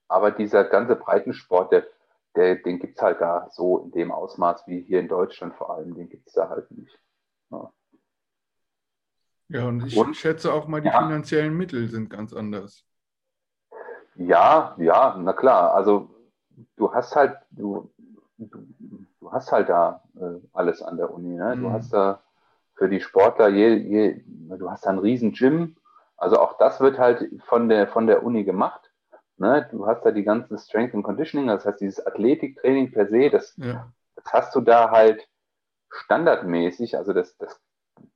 aber dieser ganze Breitensport, der, der, den gibt es halt da so in dem Ausmaß wie hier in Deutschland vor allem, den gibt es da halt nicht. Ja. ja, und ich und, schätze auch mal, die ja. finanziellen Mittel sind ganz anders. Ja, ja, na klar. Also du hast halt, du, du, du hast halt da äh, alles an der Uni. Ne? Du mhm. hast da für die Sportler je, je, du hast da einen riesen Gym. Also auch das wird halt von der, von der Uni gemacht. Ne? Du hast da die ganzen Strength and Conditioning, das heißt dieses Athletiktraining per se, das, ja. das hast du da halt standardmäßig. Also das, das,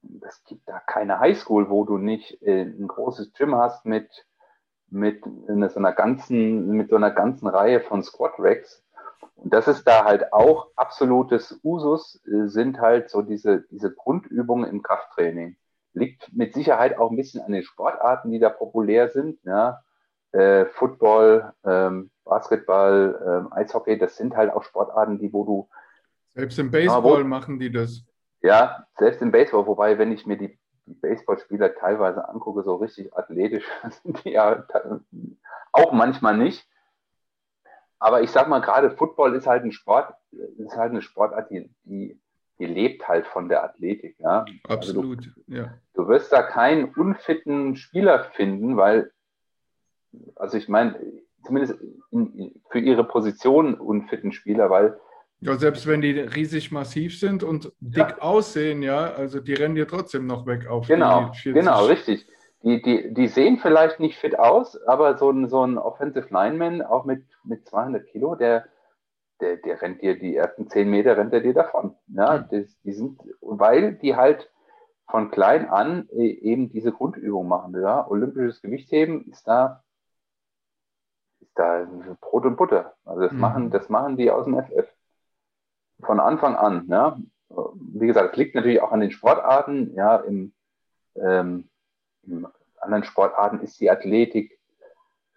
das gibt da keine Highschool, wo du nicht äh, ein großes Gym hast mit mit so einer ganzen, mit so einer ganzen Reihe von Squat Racks. Und das ist da halt auch absolutes Usus, äh, sind halt so diese, diese Grundübungen im Krafttraining. Liegt mit Sicherheit auch ein bisschen an den Sportarten, die da populär sind. Ja. Äh, Football, ähm, Basketball, ähm, Eishockey, das sind halt auch Sportarten, die wo du. Selbst im Baseball wo, machen die das. Ja, selbst im Baseball, wobei, wenn ich mir die Baseballspieler teilweise angucke, so richtig athletisch sind die ja auch manchmal nicht. Aber ich sag mal, gerade Football ist halt ein Sport, ist halt eine Sportart, die, die, die lebt halt von der Athletik. Ja? Absolut, also du, ja. Du wirst da keinen unfitten Spieler finden, weil, also ich meine, zumindest in, für ihre Position unfitten Spieler, weil ja, selbst wenn die riesig massiv sind und dick ja. aussehen, ja, also die rennen dir trotzdem noch weg auf. Genau, genau, richtig. Die, die, die sehen vielleicht nicht fit aus, aber so ein, so ein Offensive Lineman, auch mit, mit 200 Kilo, der, der, der rennt dir die ersten 10 Meter, rennt er dir davon. Ja, die, die sind, weil die halt von klein an e, eben diese Grundübung machen. Ja? Olympisches Gewichtheben ist da, ist da Brot und Butter. Also das, mhm. machen, das machen die aus dem FF von Anfang an. Ja. Wie gesagt, es liegt natürlich auch an den Sportarten. Ja, im, ähm, in anderen Sportarten ist die Athletik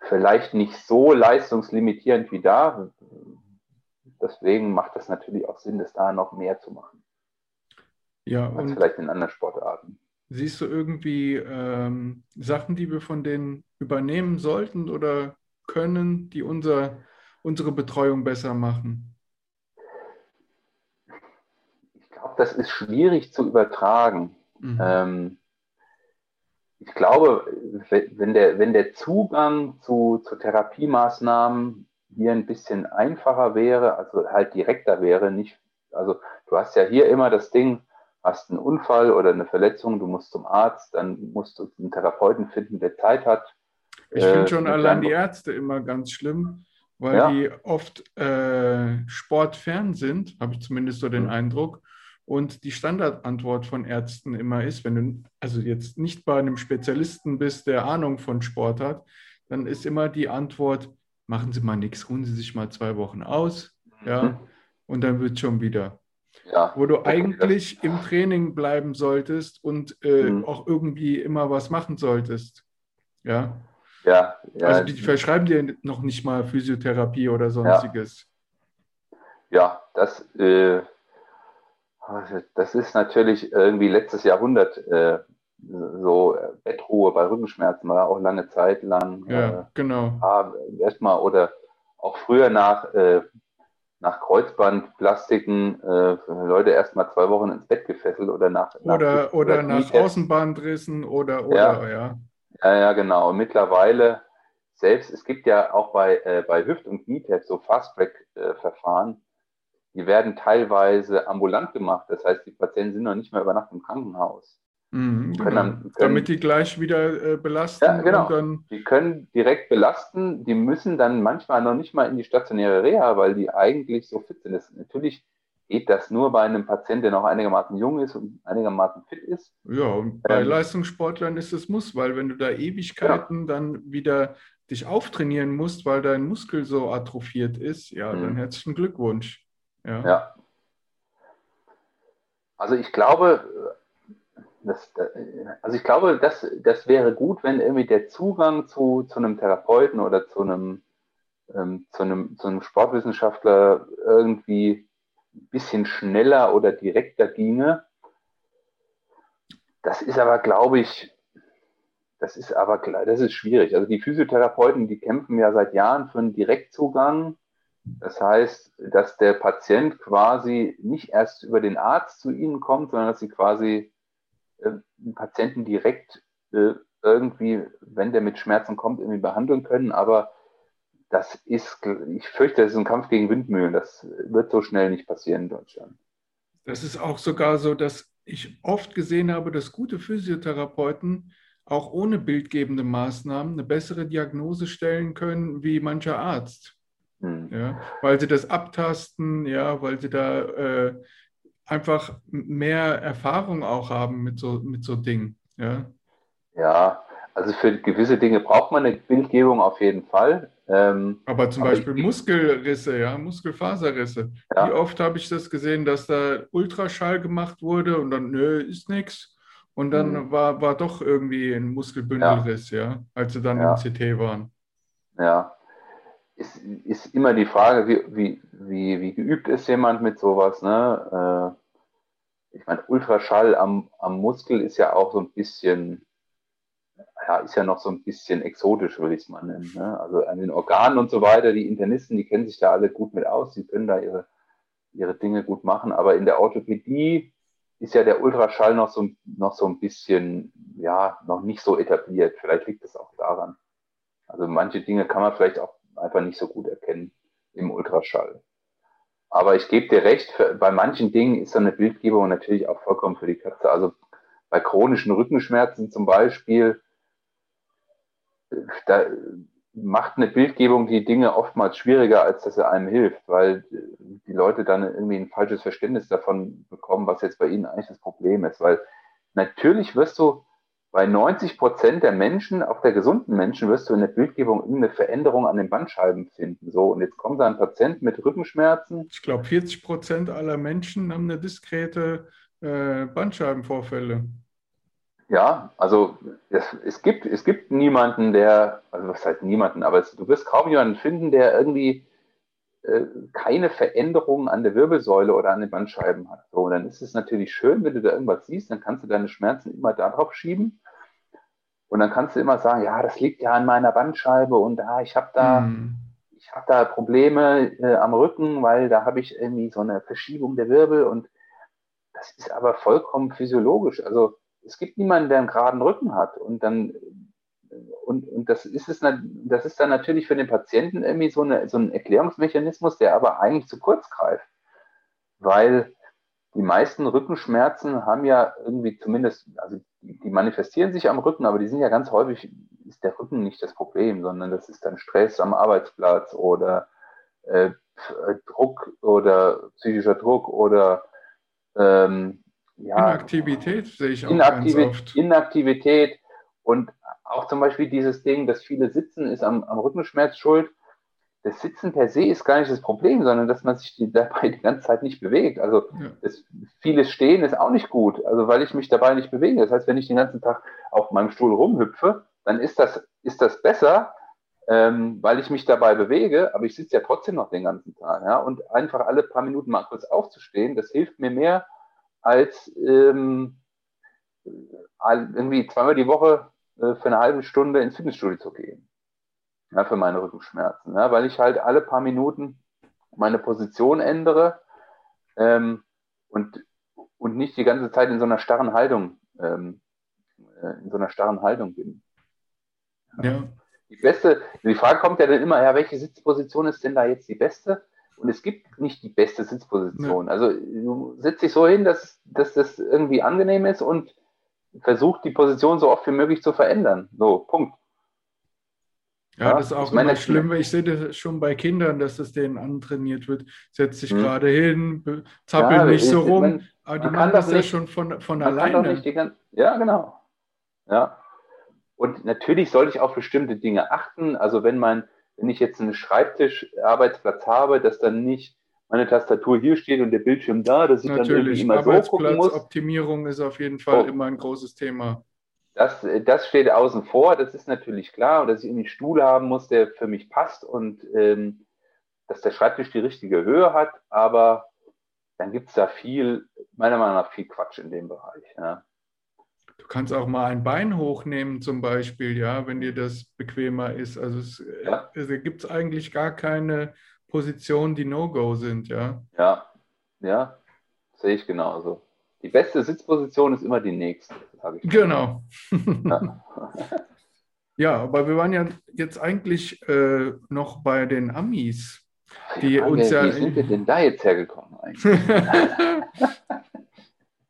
vielleicht nicht so leistungslimitierend wie da. Deswegen macht es natürlich auch Sinn, das da noch mehr zu machen. Ja, als vielleicht in anderen Sportarten. Siehst du irgendwie ähm, Sachen, die wir von denen übernehmen sollten oder können, die unser, unsere Betreuung besser machen? glaube, das ist schwierig zu übertragen. Mhm. Ähm, ich glaube, wenn der, wenn der Zugang zu, zu Therapiemaßnahmen hier ein bisschen einfacher wäre, also halt direkter wäre, nicht, also du hast ja hier immer das Ding, hast einen Unfall oder eine Verletzung, du musst zum Arzt, dann musst du einen Therapeuten finden, der Zeit hat. Ich finde äh, schon allein die Ärzte immer ganz schlimm, weil ja. die oft äh, sportfern sind, habe ich zumindest so den mhm. Eindruck. Und die Standardantwort von Ärzten immer ist, wenn du also jetzt nicht bei einem Spezialisten bist, der Ahnung von Sport hat, dann ist immer die Antwort, machen Sie mal nichts, ruhen Sie sich mal zwei Wochen aus. ja, mhm. und dann wird es schon wieder. Ja, wo du eigentlich im Training bleiben solltest und äh, mhm. auch irgendwie immer was machen solltest. Ja. Ja, ja. Also die verschreiben dir noch nicht mal Physiotherapie oder sonstiges. Ja, ja das, äh, das ist natürlich irgendwie letztes Jahrhundert äh, so äh, Bettruhe bei Rückenschmerzen war auch lange Zeit lang. Ja, äh, genau. Erstmal oder auch früher nach, äh, nach Kreuzbandplastiken äh, Leute erstmal zwei Wochen ins Bett gefesselt oder nach. Oder, nach, oder nach Außenbandrissen oder, oder, ja. ja. Ja, ja, genau. Und mittlerweile selbst, es gibt ja auch bei, äh, bei Hüft- und Knietests so Fast-Track-Verfahren, die werden teilweise ambulant gemacht. Das heißt, die Patienten sind noch nicht mehr über Nacht im Krankenhaus. Mhm, genau. dann, können, Damit die gleich wieder äh, belasten. Ja, genau. Dann... Die können direkt belasten. Die müssen dann manchmal noch nicht mal in die stationäre Reha, weil die eigentlich so fit sind. Das, natürlich geht das nur bei einem Patienten, der noch einigermaßen jung ist und einigermaßen fit ist. Ja, und bei ähm, Leistungssportlern ist es muss, weil wenn du da Ewigkeiten ja. dann wieder dich auftrainieren musst, weil dein Muskel so atrophiert ist, ja, mhm. dann herzlichen Glückwunsch. Ja. ja. Also ich glaube, das, also ich glaube, das, das wäre gut, wenn irgendwie der Zugang zu, zu einem Therapeuten oder zu einem, ähm, zu, einem, zu einem Sportwissenschaftler irgendwie ein bisschen schneller oder direkter ginge. Das ist aber, glaube ich, das ist aber das ist schwierig. Also die Physiotherapeuten, die kämpfen ja seit Jahren für einen Direktzugang. Das heißt, dass der Patient quasi nicht erst über den Arzt zu ihnen kommt, sondern dass sie quasi äh, Patienten direkt äh, irgendwie, wenn der mit Schmerzen kommt, irgendwie behandeln können. Aber das ist, ich fürchte, das ist ein Kampf gegen Windmühlen. Das wird so schnell nicht passieren in Deutschland. Das ist auch sogar so, dass ich oft gesehen habe, dass gute Physiotherapeuten auch ohne bildgebende Maßnahmen eine bessere Diagnose stellen können wie mancher Arzt. Hm. Ja, weil sie das abtasten, ja, weil sie da äh, einfach mehr Erfahrung auch haben mit so, mit so Dingen. Ja? ja, also für gewisse Dinge braucht man eine Bildgebung auf jeden Fall. Ähm, aber zum aber Beispiel ich, Muskelrisse, ja, Muskelfaserrisse. Ja. Wie oft habe ich das gesehen, dass da Ultraschall gemacht wurde und dann, nö, ist nichts. Und dann mhm. war, war doch irgendwie ein Muskelbündelriss, ja, ja als sie dann ja. im CT waren. Ja, ist, ist immer die Frage, wie, wie, wie, wie geübt ist jemand mit sowas, ne? Äh, ich meine, Ultraschall am, am Muskel ist ja auch so ein bisschen, ja, ist ja noch so ein bisschen exotisch, würde ich es mal nennen. Ne? Also an den Organen und so weiter, die Internisten, die kennen sich da alle gut mit aus, die können da ihre, ihre Dinge gut machen, aber in der Orthopädie ist ja der Ultraschall noch so, noch so ein bisschen, ja, noch nicht so etabliert. Vielleicht liegt es auch daran. Also manche Dinge kann man vielleicht auch einfach nicht so gut erkennen im Ultraschall. Aber ich gebe dir recht, für, bei manchen Dingen ist so eine Bildgebung natürlich auch vollkommen für die Katze. Also bei chronischen Rückenschmerzen zum Beispiel, da macht eine Bildgebung die Dinge oftmals schwieriger, als dass sie einem hilft, weil die Leute dann irgendwie ein falsches Verständnis davon bekommen, was jetzt bei ihnen eigentlich das Problem ist. Weil natürlich wirst du bei 90 Prozent der Menschen, auch der gesunden Menschen, wirst du in der Bildgebung irgendeine Veränderung an den Bandscheiben finden. So, und jetzt kommt da ein Patient mit Rückenschmerzen. Ich glaube, 40 Prozent aller Menschen haben eine diskrete äh, Bandscheibenvorfälle. Ja, also es, es, gibt, es gibt niemanden, der, also was heißt niemanden, aber es, du wirst kaum jemanden finden, der irgendwie äh, keine Veränderungen an der Wirbelsäule oder an den Bandscheiben hat. So, dann ist es natürlich schön, wenn du da irgendwas siehst, dann kannst du deine Schmerzen immer darauf schieben. Und dann kannst du immer sagen, ja, das liegt ja an meiner Bandscheibe und ah, ich habe da, mm. ich habe da Probleme äh, am Rücken, weil da habe ich irgendwie so eine Verschiebung der Wirbel und das ist aber vollkommen physiologisch. Also es gibt niemanden, der einen geraden Rücken hat und dann und, und das ist es, das ist dann natürlich für den Patienten irgendwie so, eine, so ein Erklärungsmechanismus, der aber eigentlich zu kurz greift. Weil die meisten Rückenschmerzen haben ja irgendwie zumindest, also die, manifestieren sich am Rücken, aber die sind ja ganz häufig, ist der Rücken nicht das Problem, sondern das ist dann Stress am Arbeitsplatz oder äh, Druck oder psychischer Druck oder ähm, ja, Inaktivität sehe ich auch Inaktivität, ganz oft. Inaktivität und auch zum Beispiel dieses Ding, dass viele sitzen, ist am, am Rückenschmerz schuld. das Sitzen per se ist gar nicht das Problem, sondern dass man sich die, dabei die ganze Zeit nicht bewegt. Also ja. das, vieles Stehen ist auch nicht gut, also weil ich mich dabei nicht bewege. Das heißt, wenn ich den ganzen Tag auf meinem Stuhl rumhüpfe, dann ist das, ist das besser, ähm, weil ich mich dabei bewege, aber ich sitze ja trotzdem noch den ganzen Tag. Ja? Und einfach alle paar Minuten mal kurz aufzustehen, das hilft mir mehr, als ähm, irgendwie zweimal die Woche äh, für eine halbe Stunde ins Fitnessstudio zu gehen ja, für meine Rückenschmerzen, ja, weil ich halt alle paar Minuten meine Position ändere ähm, und, und nicht die ganze Zeit in so einer starren Haltung, ähm, äh, in so einer starren Haltung bin. Ja. Die beste, die Frage kommt ja dann immer, ja, welche Sitzposition ist denn da jetzt die beste? Und es gibt nicht die beste Sitzposition. Ja. Also du sitzt dich so hin, dass, dass das irgendwie angenehm ist und versucht die Position so oft wie möglich zu verändern. So, Punkt. Ja, das ist auch immer schlimm. Ich sehe das schon bei Kindern, dass das denen antrainiert wird. Setz dich hm. gerade hin, zappel ja, nicht so rum. Man, aber die machen das, ja schon von, von alleine. Ganze, ja, genau. Ja. Und natürlich sollte ich auf bestimmte Dinge achten. Also wenn mein, wenn ich jetzt einen Schreibtisch-Arbeitsplatz habe, dass dann nicht meine Tastatur hier steht und der Bildschirm da, dass ich natürlich. dann irgendwie immer so gucken muss. Optimierung ist auf jeden Fall oh. immer ein großes Thema. Das, das steht außen vor, das ist natürlich klar, und dass ich einen Stuhl haben muss, der für mich passt und ähm, dass der Schreibtisch die richtige Höhe hat, aber dann gibt es da viel, meiner Meinung nach, viel Quatsch in dem Bereich. Ja. Du kannst auch mal ein Bein hochnehmen, zum Beispiel, ja, wenn dir das bequemer ist. Also es ja. also gibt es eigentlich gar keine Positionen, die No-Go sind, ja. Ja, ja, sehe ich genauso. Die beste Sitzposition ist immer die nächste, sage ich. Genau. Ja. ja. aber wir waren ja jetzt eigentlich äh, noch bei den Amis, die Frage, uns ja. Wie sind wir denn da jetzt hergekommen eigentlich?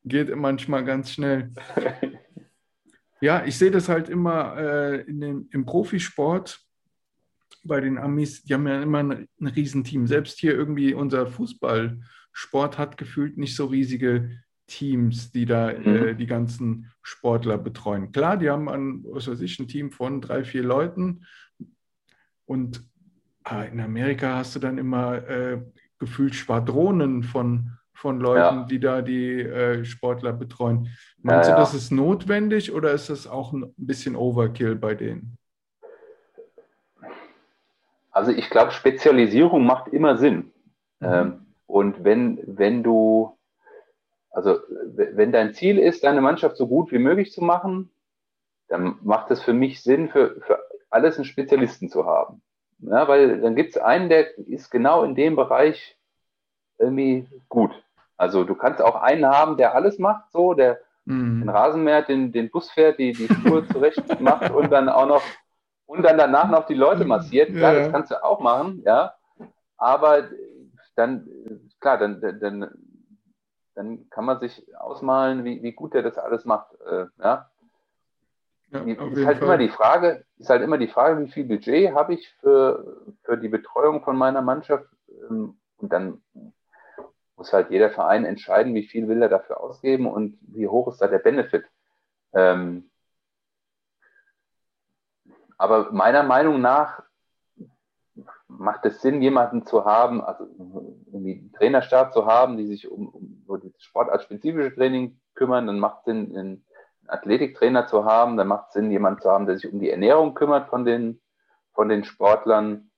Geht manchmal ganz schnell. Ja, ich sehe das halt immer äh, in den, im Profisport bei den Amis, die haben ja immer ein, ein Riesenteam. Selbst hier irgendwie unser Fußballsport hat gefühlt nicht so riesige Teams, die da mhm. äh, die ganzen Sportler betreuen. Klar, die haben ein, was weiß ich, ein Team von drei, vier Leuten und äh, in Amerika hast du dann immer äh, gefühlt Schwadronen von, von Leuten, ja. die da die äh, Sportler betreuen. Meinst ja, du, das ist notwendig oder ist das auch ein bisschen Overkill bei denen? Also ich glaube, Spezialisierung macht immer Sinn. Mhm. Ähm, und wenn, wenn du also wenn dein Ziel ist, deine Mannschaft so gut wie möglich zu machen, dann macht es für mich Sinn, für, für alles einen Spezialisten zu haben. Ja, weil dann gibt es einen, der ist genau in dem Bereich irgendwie gut. Also du kannst auch einen haben, der alles macht, so, der mhm. den Rasenmäher, den, den Bus fährt, die, die Spur zurecht macht und dann auch noch und dann danach noch die Leute massiert. Klar, ja. das kannst du auch machen, ja. Aber dann, klar, dann, dann dann kann man sich ausmalen, wie, wie gut er das alles macht. Äh, ja? Ja, ist halt Fall. immer die Frage, ist halt immer die Frage, wie viel Budget habe ich für, für die Betreuung von meiner Mannschaft? Ähm, und dann muss halt jeder Verein entscheiden, wie viel will er dafür ausgeben und wie hoch ist da der Benefit. Ähm, aber meiner Meinung nach macht es Sinn, jemanden zu haben, also irgendwie einen Trainerstab zu haben, die sich um, um das sportartspezifische Training kümmern, dann macht es Sinn, einen Athletiktrainer zu haben, dann macht es Sinn, jemanden zu haben, der sich um die Ernährung kümmert von den, von den Sportlern,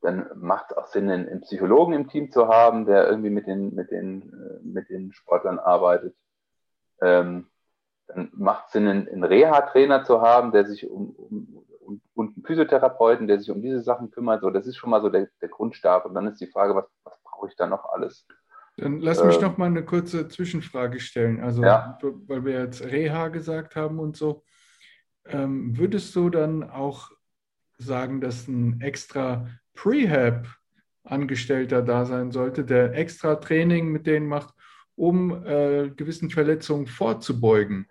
dann macht es auch Sinn, einen, einen, Psychologen im Team zu haben, der irgendwie mit den, mit den, äh, mit den Sportlern arbeitet. Ähm, dann macht es Sinn, einen, einen Reha-Trainer zu haben, der sich um, um, und, einen Physiotherapeuten, der sich um diese Sachen kümmert. So, das ist schon mal so der, der Grundstab. Und dann ist die Frage, was, was brauche ich da noch alles? Dann lass mich äh, noch mal eine kurze Zwischenfrage stellen. Also, ja. weil wir jetzt Reha gesagt haben und so, ähm, würdest du dann auch sagen, dass ein extra Prehab-Angestellter da sein sollte, der extra Training mit denen macht, um äh, gewissen Verletzungen vorzubeugen?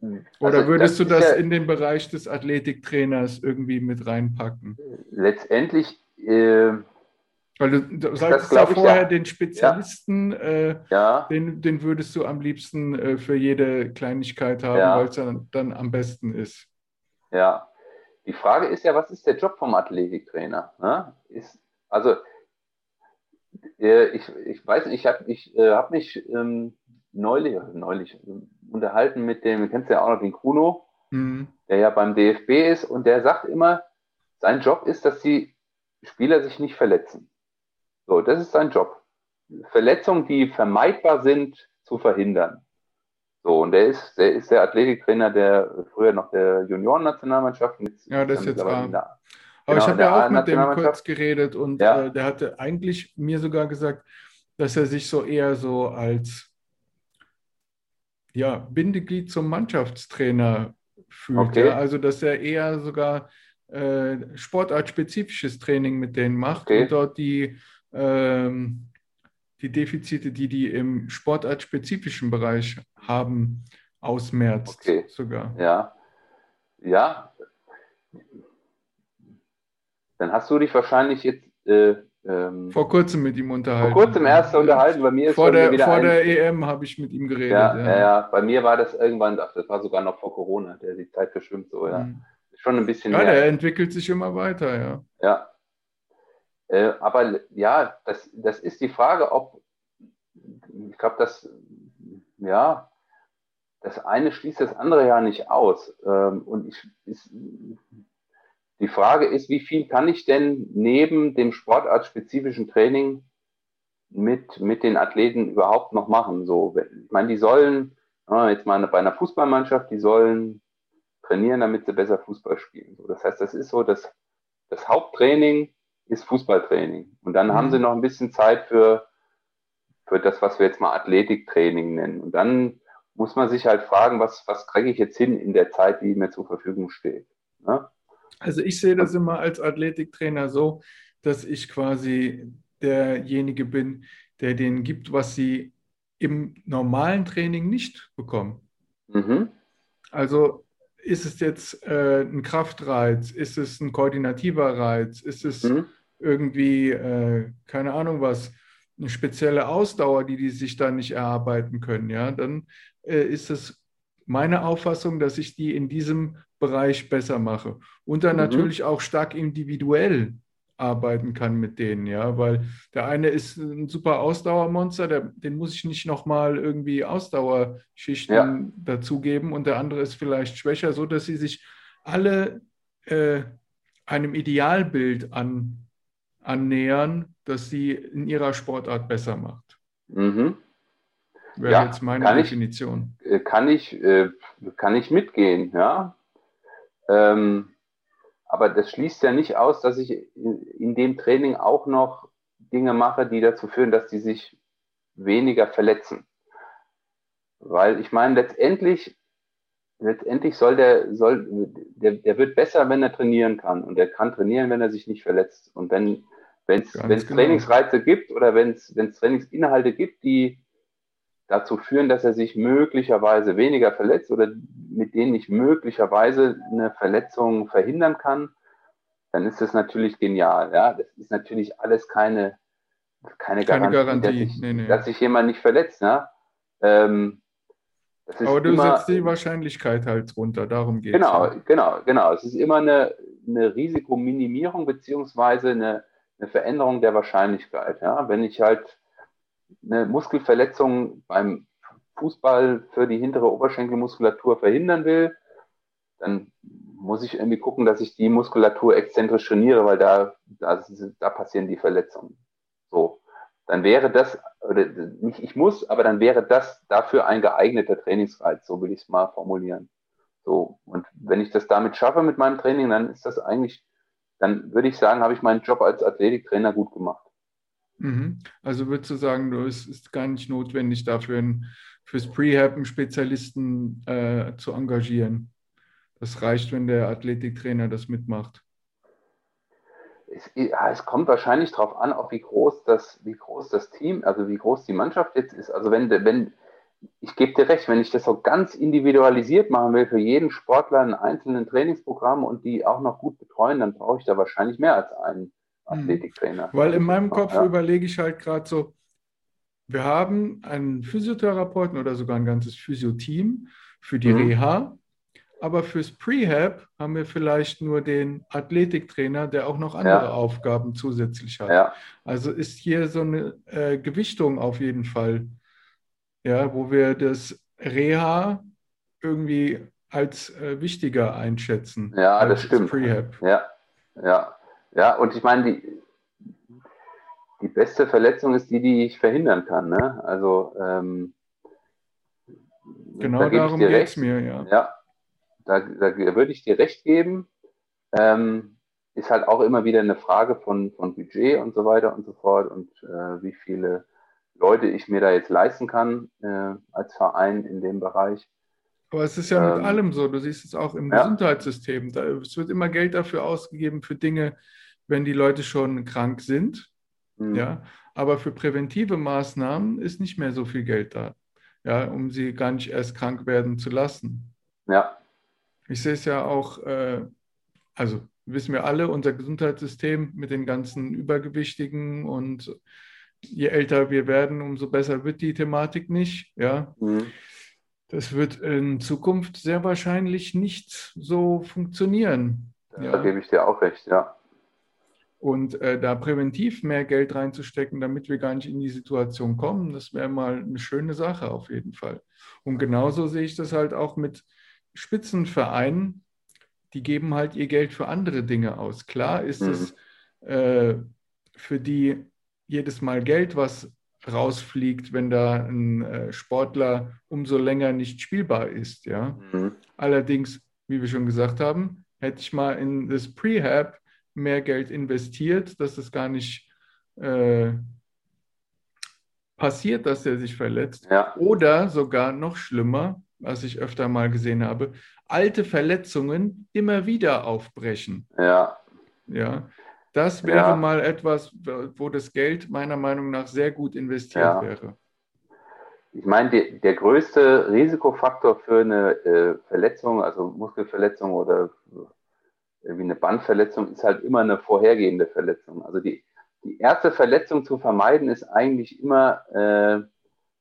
Hm. Oder also, würdest du das ja, in den Bereich des Athletiktrainers irgendwie mit reinpacken? Letztendlich. Äh, Weil du, du sagst ja vorher, ja. den Spezialisten, äh, ja. Den, den würdest du am liebsten äh, für jede Kleinigkeit haben, weil es dann, dann am besten ist. Ja. Die Frage ist ja, was ist der Job vom Athletiktrainer? Ne? Ist, also, äh, ich, ich weiß nicht, ich habe ich, äh, hab mich ähm, neulich, neulich äh, unterhalten mit dem, du kennst ja auch noch den Kuno, mhm. der ja beim DFB ist und der sagt immer, sein Job ist, dass die Spieler sich nicht verletzen. So, das ist sein Job. Verletzungen, die vermeidbar sind, zu verhindern. So, und der ist, der ist der Athletiktrainer der früher noch der Juniorennationalmannschaft. Ja, das ist jetzt wahr. Aber genau, ich habe ja auch mit dem kurz geredet und ja. äh, der hatte eigentlich mir sogar gesagt, dass er sich so eher so als ja, Bindeglied zum Mannschaftstrainer fühlt. Okay. Ja? Also, dass er eher sogar äh, sportartspezifisches Training mit denen macht okay. und dort die, ähm, die Defizite, die die im sportartspezifischen Bereich haben, ausmerzt okay. sogar. Ja, ja. Dann hast du dich wahrscheinlich jetzt äh, ähm, vor kurzem mit ihm unterhalten. Vor kurzem erst unterhalten. Bei mir ist vor der, vor der EM habe ich mit ihm geredet. Ja, ja, ja, Bei mir war das irgendwann, ach, das war sogar noch vor Corona, der die Zeit verschwimmt so, ja. Mhm. Schon ein bisschen ja, mehr. der entwickelt sich immer weiter, ja. Ja. Äh, aber ja, das, das ist die Frage, ob, ich glaube, das, ja, das eine schließt das andere ja nicht aus. Ähm, und ich, ist, die Frage ist, wie viel kann ich denn neben dem sportartspezifischen Training mit, mit den Athleten überhaupt noch machen? So, ich meine, die sollen, jetzt mal bei einer Fußballmannschaft, die sollen trainieren, damit sie besser Fußball spielen. So, das heißt, das ist so, dass das Haupttraining ist Fußballtraining. Und dann mhm. haben sie noch ein bisschen Zeit für, für das, was wir jetzt mal Athletiktraining nennen. Und dann muss man sich halt fragen, was, was kriege ich jetzt hin in der Zeit, die mir zur Verfügung steht. Ne? Also ich sehe das immer als Athletiktrainer so, dass ich quasi derjenige bin, der denen gibt, was sie im normalen Training nicht bekommen. Mhm. Also ist es jetzt äh, ein Kraftreiz, ist es ein koordinativer Reiz, ist es mhm. irgendwie, äh, keine Ahnung was, eine spezielle Ausdauer, die die sich da nicht erarbeiten können, ja, dann äh, ist es meine Auffassung, dass ich die in diesem Bereich besser mache. Und dann mhm. natürlich auch stark individuell arbeiten kann mit denen, ja, weil der eine ist ein super Ausdauermonster, der, den muss ich nicht nochmal irgendwie Ausdauerschichten ja. dazugeben und der andere ist vielleicht schwächer, so dass sie sich alle äh, einem Idealbild an, annähern, das sie in ihrer Sportart besser macht. Mhm. Wäre ja, jetzt meine kann Definition. Ich, äh, kann, ich, äh, kann ich mitgehen, ja. Ähm, aber das schließt ja nicht aus, dass ich in, in dem Training auch noch Dinge mache, die dazu führen, dass die sich weniger verletzen. Weil ich meine, letztendlich, letztendlich soll der, soll, der, der wird besser, wenn er trainieren kann. Und er kann trainieren, wenn er sich nicht verletzt. Und wenn es genau. Trainingsreize gibt oder wenn es Trainingsinhalte gibt, die dazu führen, dass er sich möglicherweise weniger verletzt oder mit denen ich möglicherweise eine Verletzung verhindern kann, dann ist das natürlich genial. Ja, das ist natürlich alles keine, keine, keine Garantie, Garantie. Dass, sich, nee, nee. dass, sich, jemand nicht verletzt. Ja? Ähm, Aber du immer, setzt die Wahrscheinlichkeit halt runter, darum geht es. Genau, ja. genau, genau. Es ist immer eine, eine Risikominimierung beziehungsweise eine, eine Veränderung der Wahrscheinlichkeit. Ja? Wenn ich halt eine Muskelverletzung beim Fußball für die hintere Oberschenkelmuskulatur verhindern will, dann muss ich irgendwie gucken, dass ich die Muskulatur exzentrisch trainiere, weil da, da, da passieren die Verletzungen. So, dann wäre das, oder nicht ich muss, aber dann wäre das dafür ein geeigneter Trainingsreiz, so will ich es mal formulieren. So, und wenn ich das damit schaffe mit meinem Training, dann ist das eigentlich, dann würde ich sagen, habe ich meinen Job als Athletiktrainer gut gemacht. Mhm. Also würdest du sagen, es ist gar nicht notwendig, dafür ein, fürs Prehab einen Spezialisten äh, zu engagieren. Das reicht, wenn der Athletiktrainer das mitmacht. Es, es kommt wahrscheinlich darauf an, auch wie groß das, wie groß das Team, also wie groß die Mannschaft jetzt ist. Also wenn, wenn ich gebe dir recht, wenn ich das so ganz individualisiert machen will, für jeden Sportler einen einzelnen Trainingsprogramm und die auch noch gut betreuen, dann brauche ich da wahrscheinlich mehr als einen. Athletiktrainer. Weil in meinem Kopf ja. überlege ich halt gerade so, wir haben einen Physiotherapeuten oder sogar ein ganzes Physioteam für die mhm. Reha, aber fürs Prehab haben wir vielleicht nur den Athletiktrainer, der auch noch andere ja. Aufgaben zusätzlich hat. Ja. Also ist hier so eine äh, Gewichtung auf jeden Fall, ja, wo wir das Reha irgendwie als äh, wichtiger einschätzen. Ja, das stimmt. Prehab. Ja, ja, ja. Und ich meine, die, die beste Verletzung ist die, die ich verhindern kann. Ne? Also ähm, genau da darum geht es mir, ja. Ja, da, da würde ich dir recht geben. Ähm, ist halt auch immer wieder eine Frage von, von Budget und so weiter und so fort und äh, wie viele Leute ich mir da jetzt leisten kann äh, als Verein in dem Bereich. Aber es ist ja ähm, mit allem so. Du siehst es auch im ja. Gesundheitssystem. Da, es wird immer Geld dafür ausgegeben für Dinge, wenn die Leute schon krank sind. Mhm. Ja, aber für präventive Maßnahmen ist nicht mehr so viel Geld da, ja, um sie gar nicht erst krank werden zu lassen. Ja. Ich sehe es ja auch, äh, also wissen wir alle, unser Gesundheitssystem mit den ganzen Übergewichtigen und je älter wir werden, umso besser wird die Thematik nicht. Ja. Mhm. Das wird in Zukunft sehr wahrscheinlich nicht so funktionieren. Da ja. gebe ich dir auch recht, ja. Und äh, da präventiv mehr Geld reinzustecken, damit wir gar nicht in die Situation kommen, das wäre mal eine schöne Sache auf jeden Fall. Und genauso sehe ich das halt auch mit Spitzenvereinen, die geben halt ihr Geld für andere Dinge aus. Klar ist mhm. es äh, für die jedes Mal Geld, was rausfliegt, wenn da ein äh, Sportler umso länger nicht spielbar ist. Ja? Mhm. Allerdings, wie wir schon gesagt haben, hätte ich mal in das Prehab mehr Geld investiert, dass es gar nicht äh, passiert, dass er sich verletzt. Ja. Oder sogar noch schlimmer, was ich öfter mal gesehen habe, alte Verletzungen immer wieder aufbrechen. Ja. Ja. Das wäre ja. mal etwas, wo das Geld meiner Meinung nach sehr gut investiert ja. wäre. Ich meine, die, der größte Risikofaktor für eine äh, Verletzung, also Muskelverletzung oder wie eine Bandverletzung, ist halt immer eine vorhergehende Verletzung. Also die, die erste Verletzung zu vermeiden, ist eigentlich immer äh,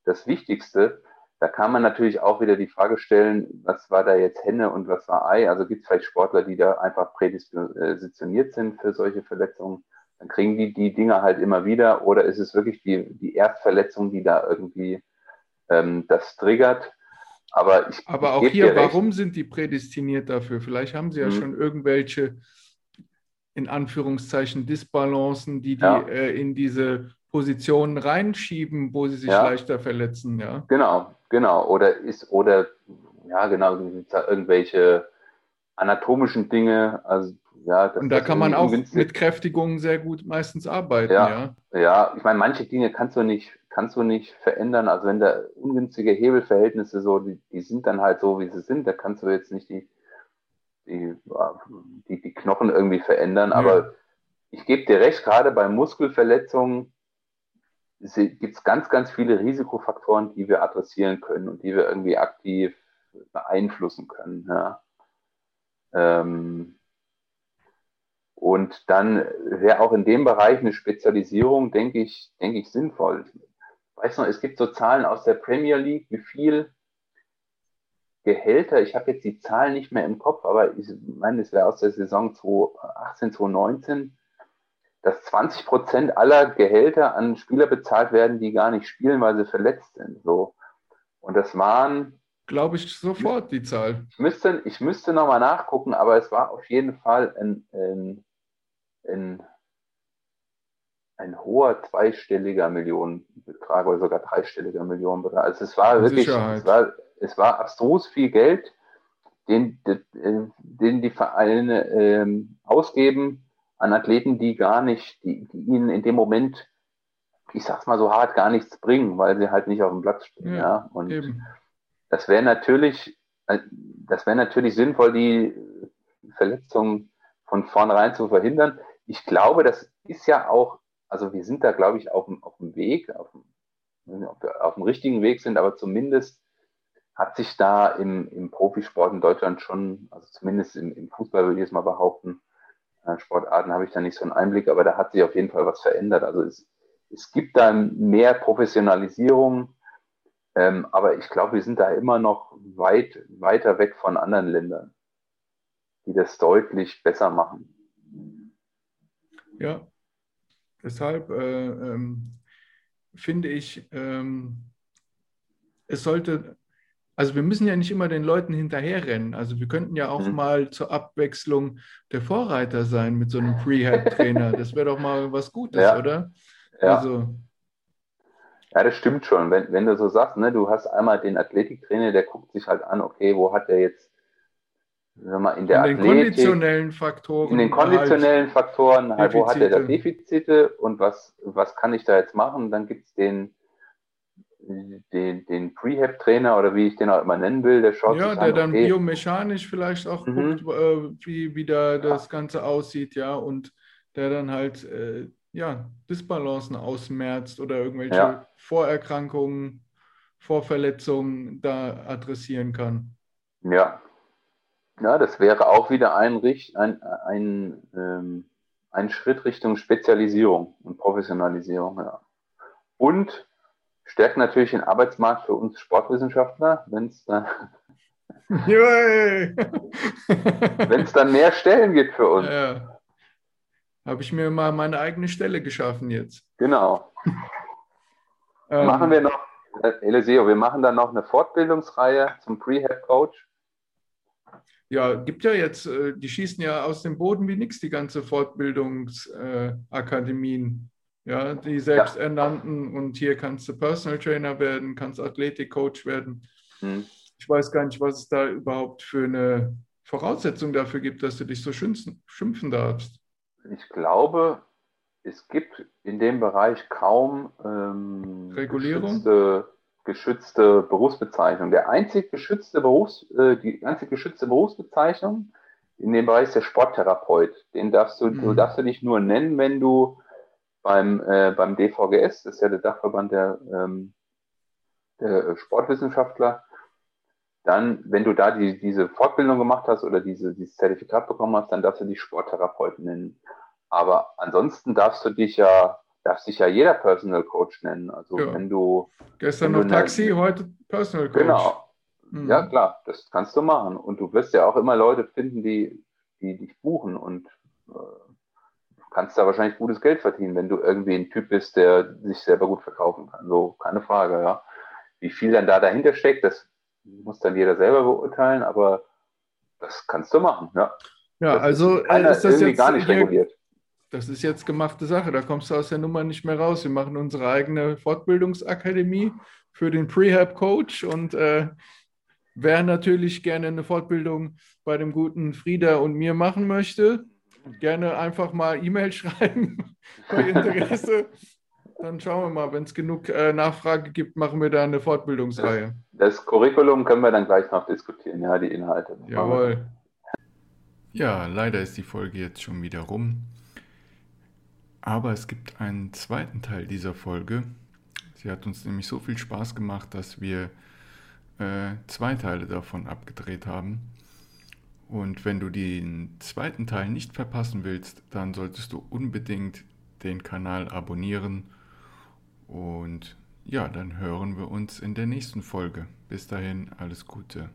das Wichtigste. Da kann man natürlich auch wieder die Frage stellen, was war da jetzt Henne und was war Ei? Also gibt es vielleicht Sportler, die da einfach prädispositioniert sind für solche Verletzungen? Dann kriegen die die Dinge halt immer wieder. Oder ist es wirklich die, die Erstverletzung, die da irgendwie ähm, das triggert? Aber, ich, Aber auch hier, warum sind die prädestiniert dafür? Vielleicht haben sie ja mhm. schon irgendwelche, in Anführungszeichen, Disbalancen, die die ja. äh, in diese Positionen reinschieben, wo sie sich ja. leichter verletzen. Ja? Genau, Genau, oder ist, oder ja, genau, irgendwelche anatomischen Dinge. Also, ja, und da kann man auch mit Kräftigungen sehr gut meistens arbeiten, ja. Ja, ja ich meine, manche Dinge kannst du nicht, kannst du nicht verändern. Also wenn da ungünstige Hebelverhältnisse so, die, die sind dann halt so, wie sie sind, da kannst du jetzt nicht die, die, die, die Knochen irgendwie verändern. Ja. Aber ich gebe dir recht, gerade bei Muskelverletzungen gibt es ganz, ganz viele Risikofaktoren, die wir adressieren können und die wir irgendwie aktiv beeinflussen können. Ja. Ähm, und dann wäre auch in dem Bereich eine Spezialisierung, denke ich, denke ich, sinnvoll. Weißt du, es gibt so Zahlen aus der Premier League, wie viel Gehälter, ich habe jetzt die Zahlen nicht mehr im Kopf, aber ich meine, es wäre aus der Saison 2018, 2019, dass 20 Prozent aller Gehälter an Spieler bezahlt werden, die gar nicht spielen, weil sie verletzt sind. So. Und das waren. Glaube ich sofort, die Zahl. Ich müsste, ich müsste nochmal nachgucken, aber es war auf jeden Fall ein, ein, ein, ein hoher zweistelliger Millionenbetrag oder sogar dreistelliger Millionenbetrag. Also es war wirklich, es war, es war abstrus viel Geld, den, den, den die Vereine ähm, ausgeben, an Athleten, die gar nicht, die, die ihnen in dem Moment, ich sag's mal so hart, gar nichts bringen, weil sie halt nicht auf dem Platz stehen. Ja, ja. Und eben. das wäre natürlich, äh, das wäre natürlich sinnvoll, die Verletzungen von vornherein zu verhindern. Ich glaube, das ist ja auch, also wir sind da, glaube ich, auf, auf dem Weg, auf dem, ob wir auf dem richtigen Weg sind, aber zumindest hat sich da im, im Profisport in Deutschland schon, also zumindest im, im Fußball würde ich jetzt mal behaupten, Sportarten habe ich da nicht so einen Einblick, aber da hat sich auf jeden Fall was verändert. Also es, es gibt da mehr Professionalisierung. Ähm, aber ich glaube, wir sind da immer noch weit weiter weg von anderen Ländern, die das deutlich besser machen. Ja, deshalb äh, ähm, finde ich, ähm, es sollte, also wir müssen ja nicht immer den Leuten hinterherrennen. Also wir könnten ja auch mhm. mal zur Abwechslung der Vorreiter sein mit so einem Prehab-Trainer. Das wäre doch mal was Gutes, ja. oder? Ja. Also, ja, das stimmt schon. Wenn, wenn du so sagst, ne, du hast einmal den Athletiktrainer, der guckt sich halt an, okay, wo hat der jetzt sag mal, in der in den Athletik, konditionellen Faktoren. In den konditionellen halt Faktoren, halt, wo hat er da Defizite und was, was kann ich da jetzt machen? Dann gibt es den, den, den Prehab-Trainer oder wie ich den auch immer nennen will, der schaut ja, sich der an, dann okay. biomechanisch vielleicht auch mhm. guckt, äh, wie, wie da das Ganze aussieht, ja, und der dann halt äh, ja, Disbalancen ausmerzt oder irgendwelche ja. Vorerkrankungen, Vorverletzungen da adressieren kann. Ja, ja, das wäre auch wieder ein, ein, ein, ähm, ein Schritt Richtung Spezialisierung und Professionalisierung. Ja. Und stärkt natürlich den Arbeitsmarkt für uns Sportwissenschaftler, wenn es dann, dann mehr Stellen gibt für uns. Ja. Habe ich mir mal meine eigene Stelle geschaffen jetzt. Genau. ähm, machen wir noch, äh, Eliseo, wir machen dann noch eine Fortbildungsreihe zum Prehab Coach ja, gibt ja jetzt, äh, die schießen ja aus dem Boden wie nichts, die ganze Fortbildungsakademien. Ja, die selbsternannten ja. und hier kannst du Personal Trainer werden, kannst Athletikcoach werden. Hm. Ich weiß gar nicht, was es da überhaupt für eine Voraussetzung dafür gibt, dass du dich so schimpfen, schimpfen darfst. Ich glaube, es gibt in dem Bereich kaum ähm, Regulierung geschützte Berufsbezeichnung. Der einzig geschützte Berufs, äh, die einzig geschützte Berufsbezeichnung in dem Bereich ist der Sporttherapeut. Den darfst du, mhm. du darfst du dich nur nennen, wenn du beim, äh, beim DVGS, das ist ja der Dachverband der, ähm, der Sportwissenschaftler, dann, wenn du da die, diese Fortbildung gemacht hast oder diese, dieses Zertifikat bekommen hast, dann darfst du dich Sporttherapeut nennen. Aber ansonsten darfst du dich ja darf sich ja jeder Personal Coach nennen. Also ja. wenn du. Gestern noch Taxi, heute Personal Coach. Genau. Mhm. Ja, klar, das kannst du machen. Und du wirst ja auch immer Leute finden, die, die dich buchen und äh, kannst da wahrscheinlich gutes Geld verdienen, wenn du irgendwie ein Typ bist, der sich selber gut verkaufen kann. So, keine Frage, ja. Wie viel dann da dahinter steckt, das muss dann jeder selber beurteilen, aber das kannst du machen, ja. Ja, das also ist, äh, ist das jetzt gar nicht reguliert das ist jetzt gemachte Sache. Da kommst du aus der Nummer nicht mehr raus. Wir machen unsere eigene Fortbildungsakademie für den Prehab-Coach und äh, wer natürlich gerne eine Fortbildung bei dem guten Frieda und mir machen möchte, gerne einfach mal E-Mail schreiben bei Interesse. Dann schauen wir mal, wenn es genug äh, Nachfrage gibt, machen wir da eine Fortbildungsreihe. Das, das Curriculum können wir dann gleich noch diskutieren, ja, die Inhalte. Jawohl. Ja, leider ist die Folge jetzt schon wieder rum. Aber es gibt einen zweiten Teil dieser Folge. Sie hat uns nämlich so viel Spaß gemacht, dass wir äh, zwei Teile davon abgedreht haben. Und wenn du den zweiten Teil nicht verpassen willst, dann solltest du unbedingt den Kanal abonnieren. Und ja, dann hören wir uns in der nächsten Folge. Bis dahin, alles Gute.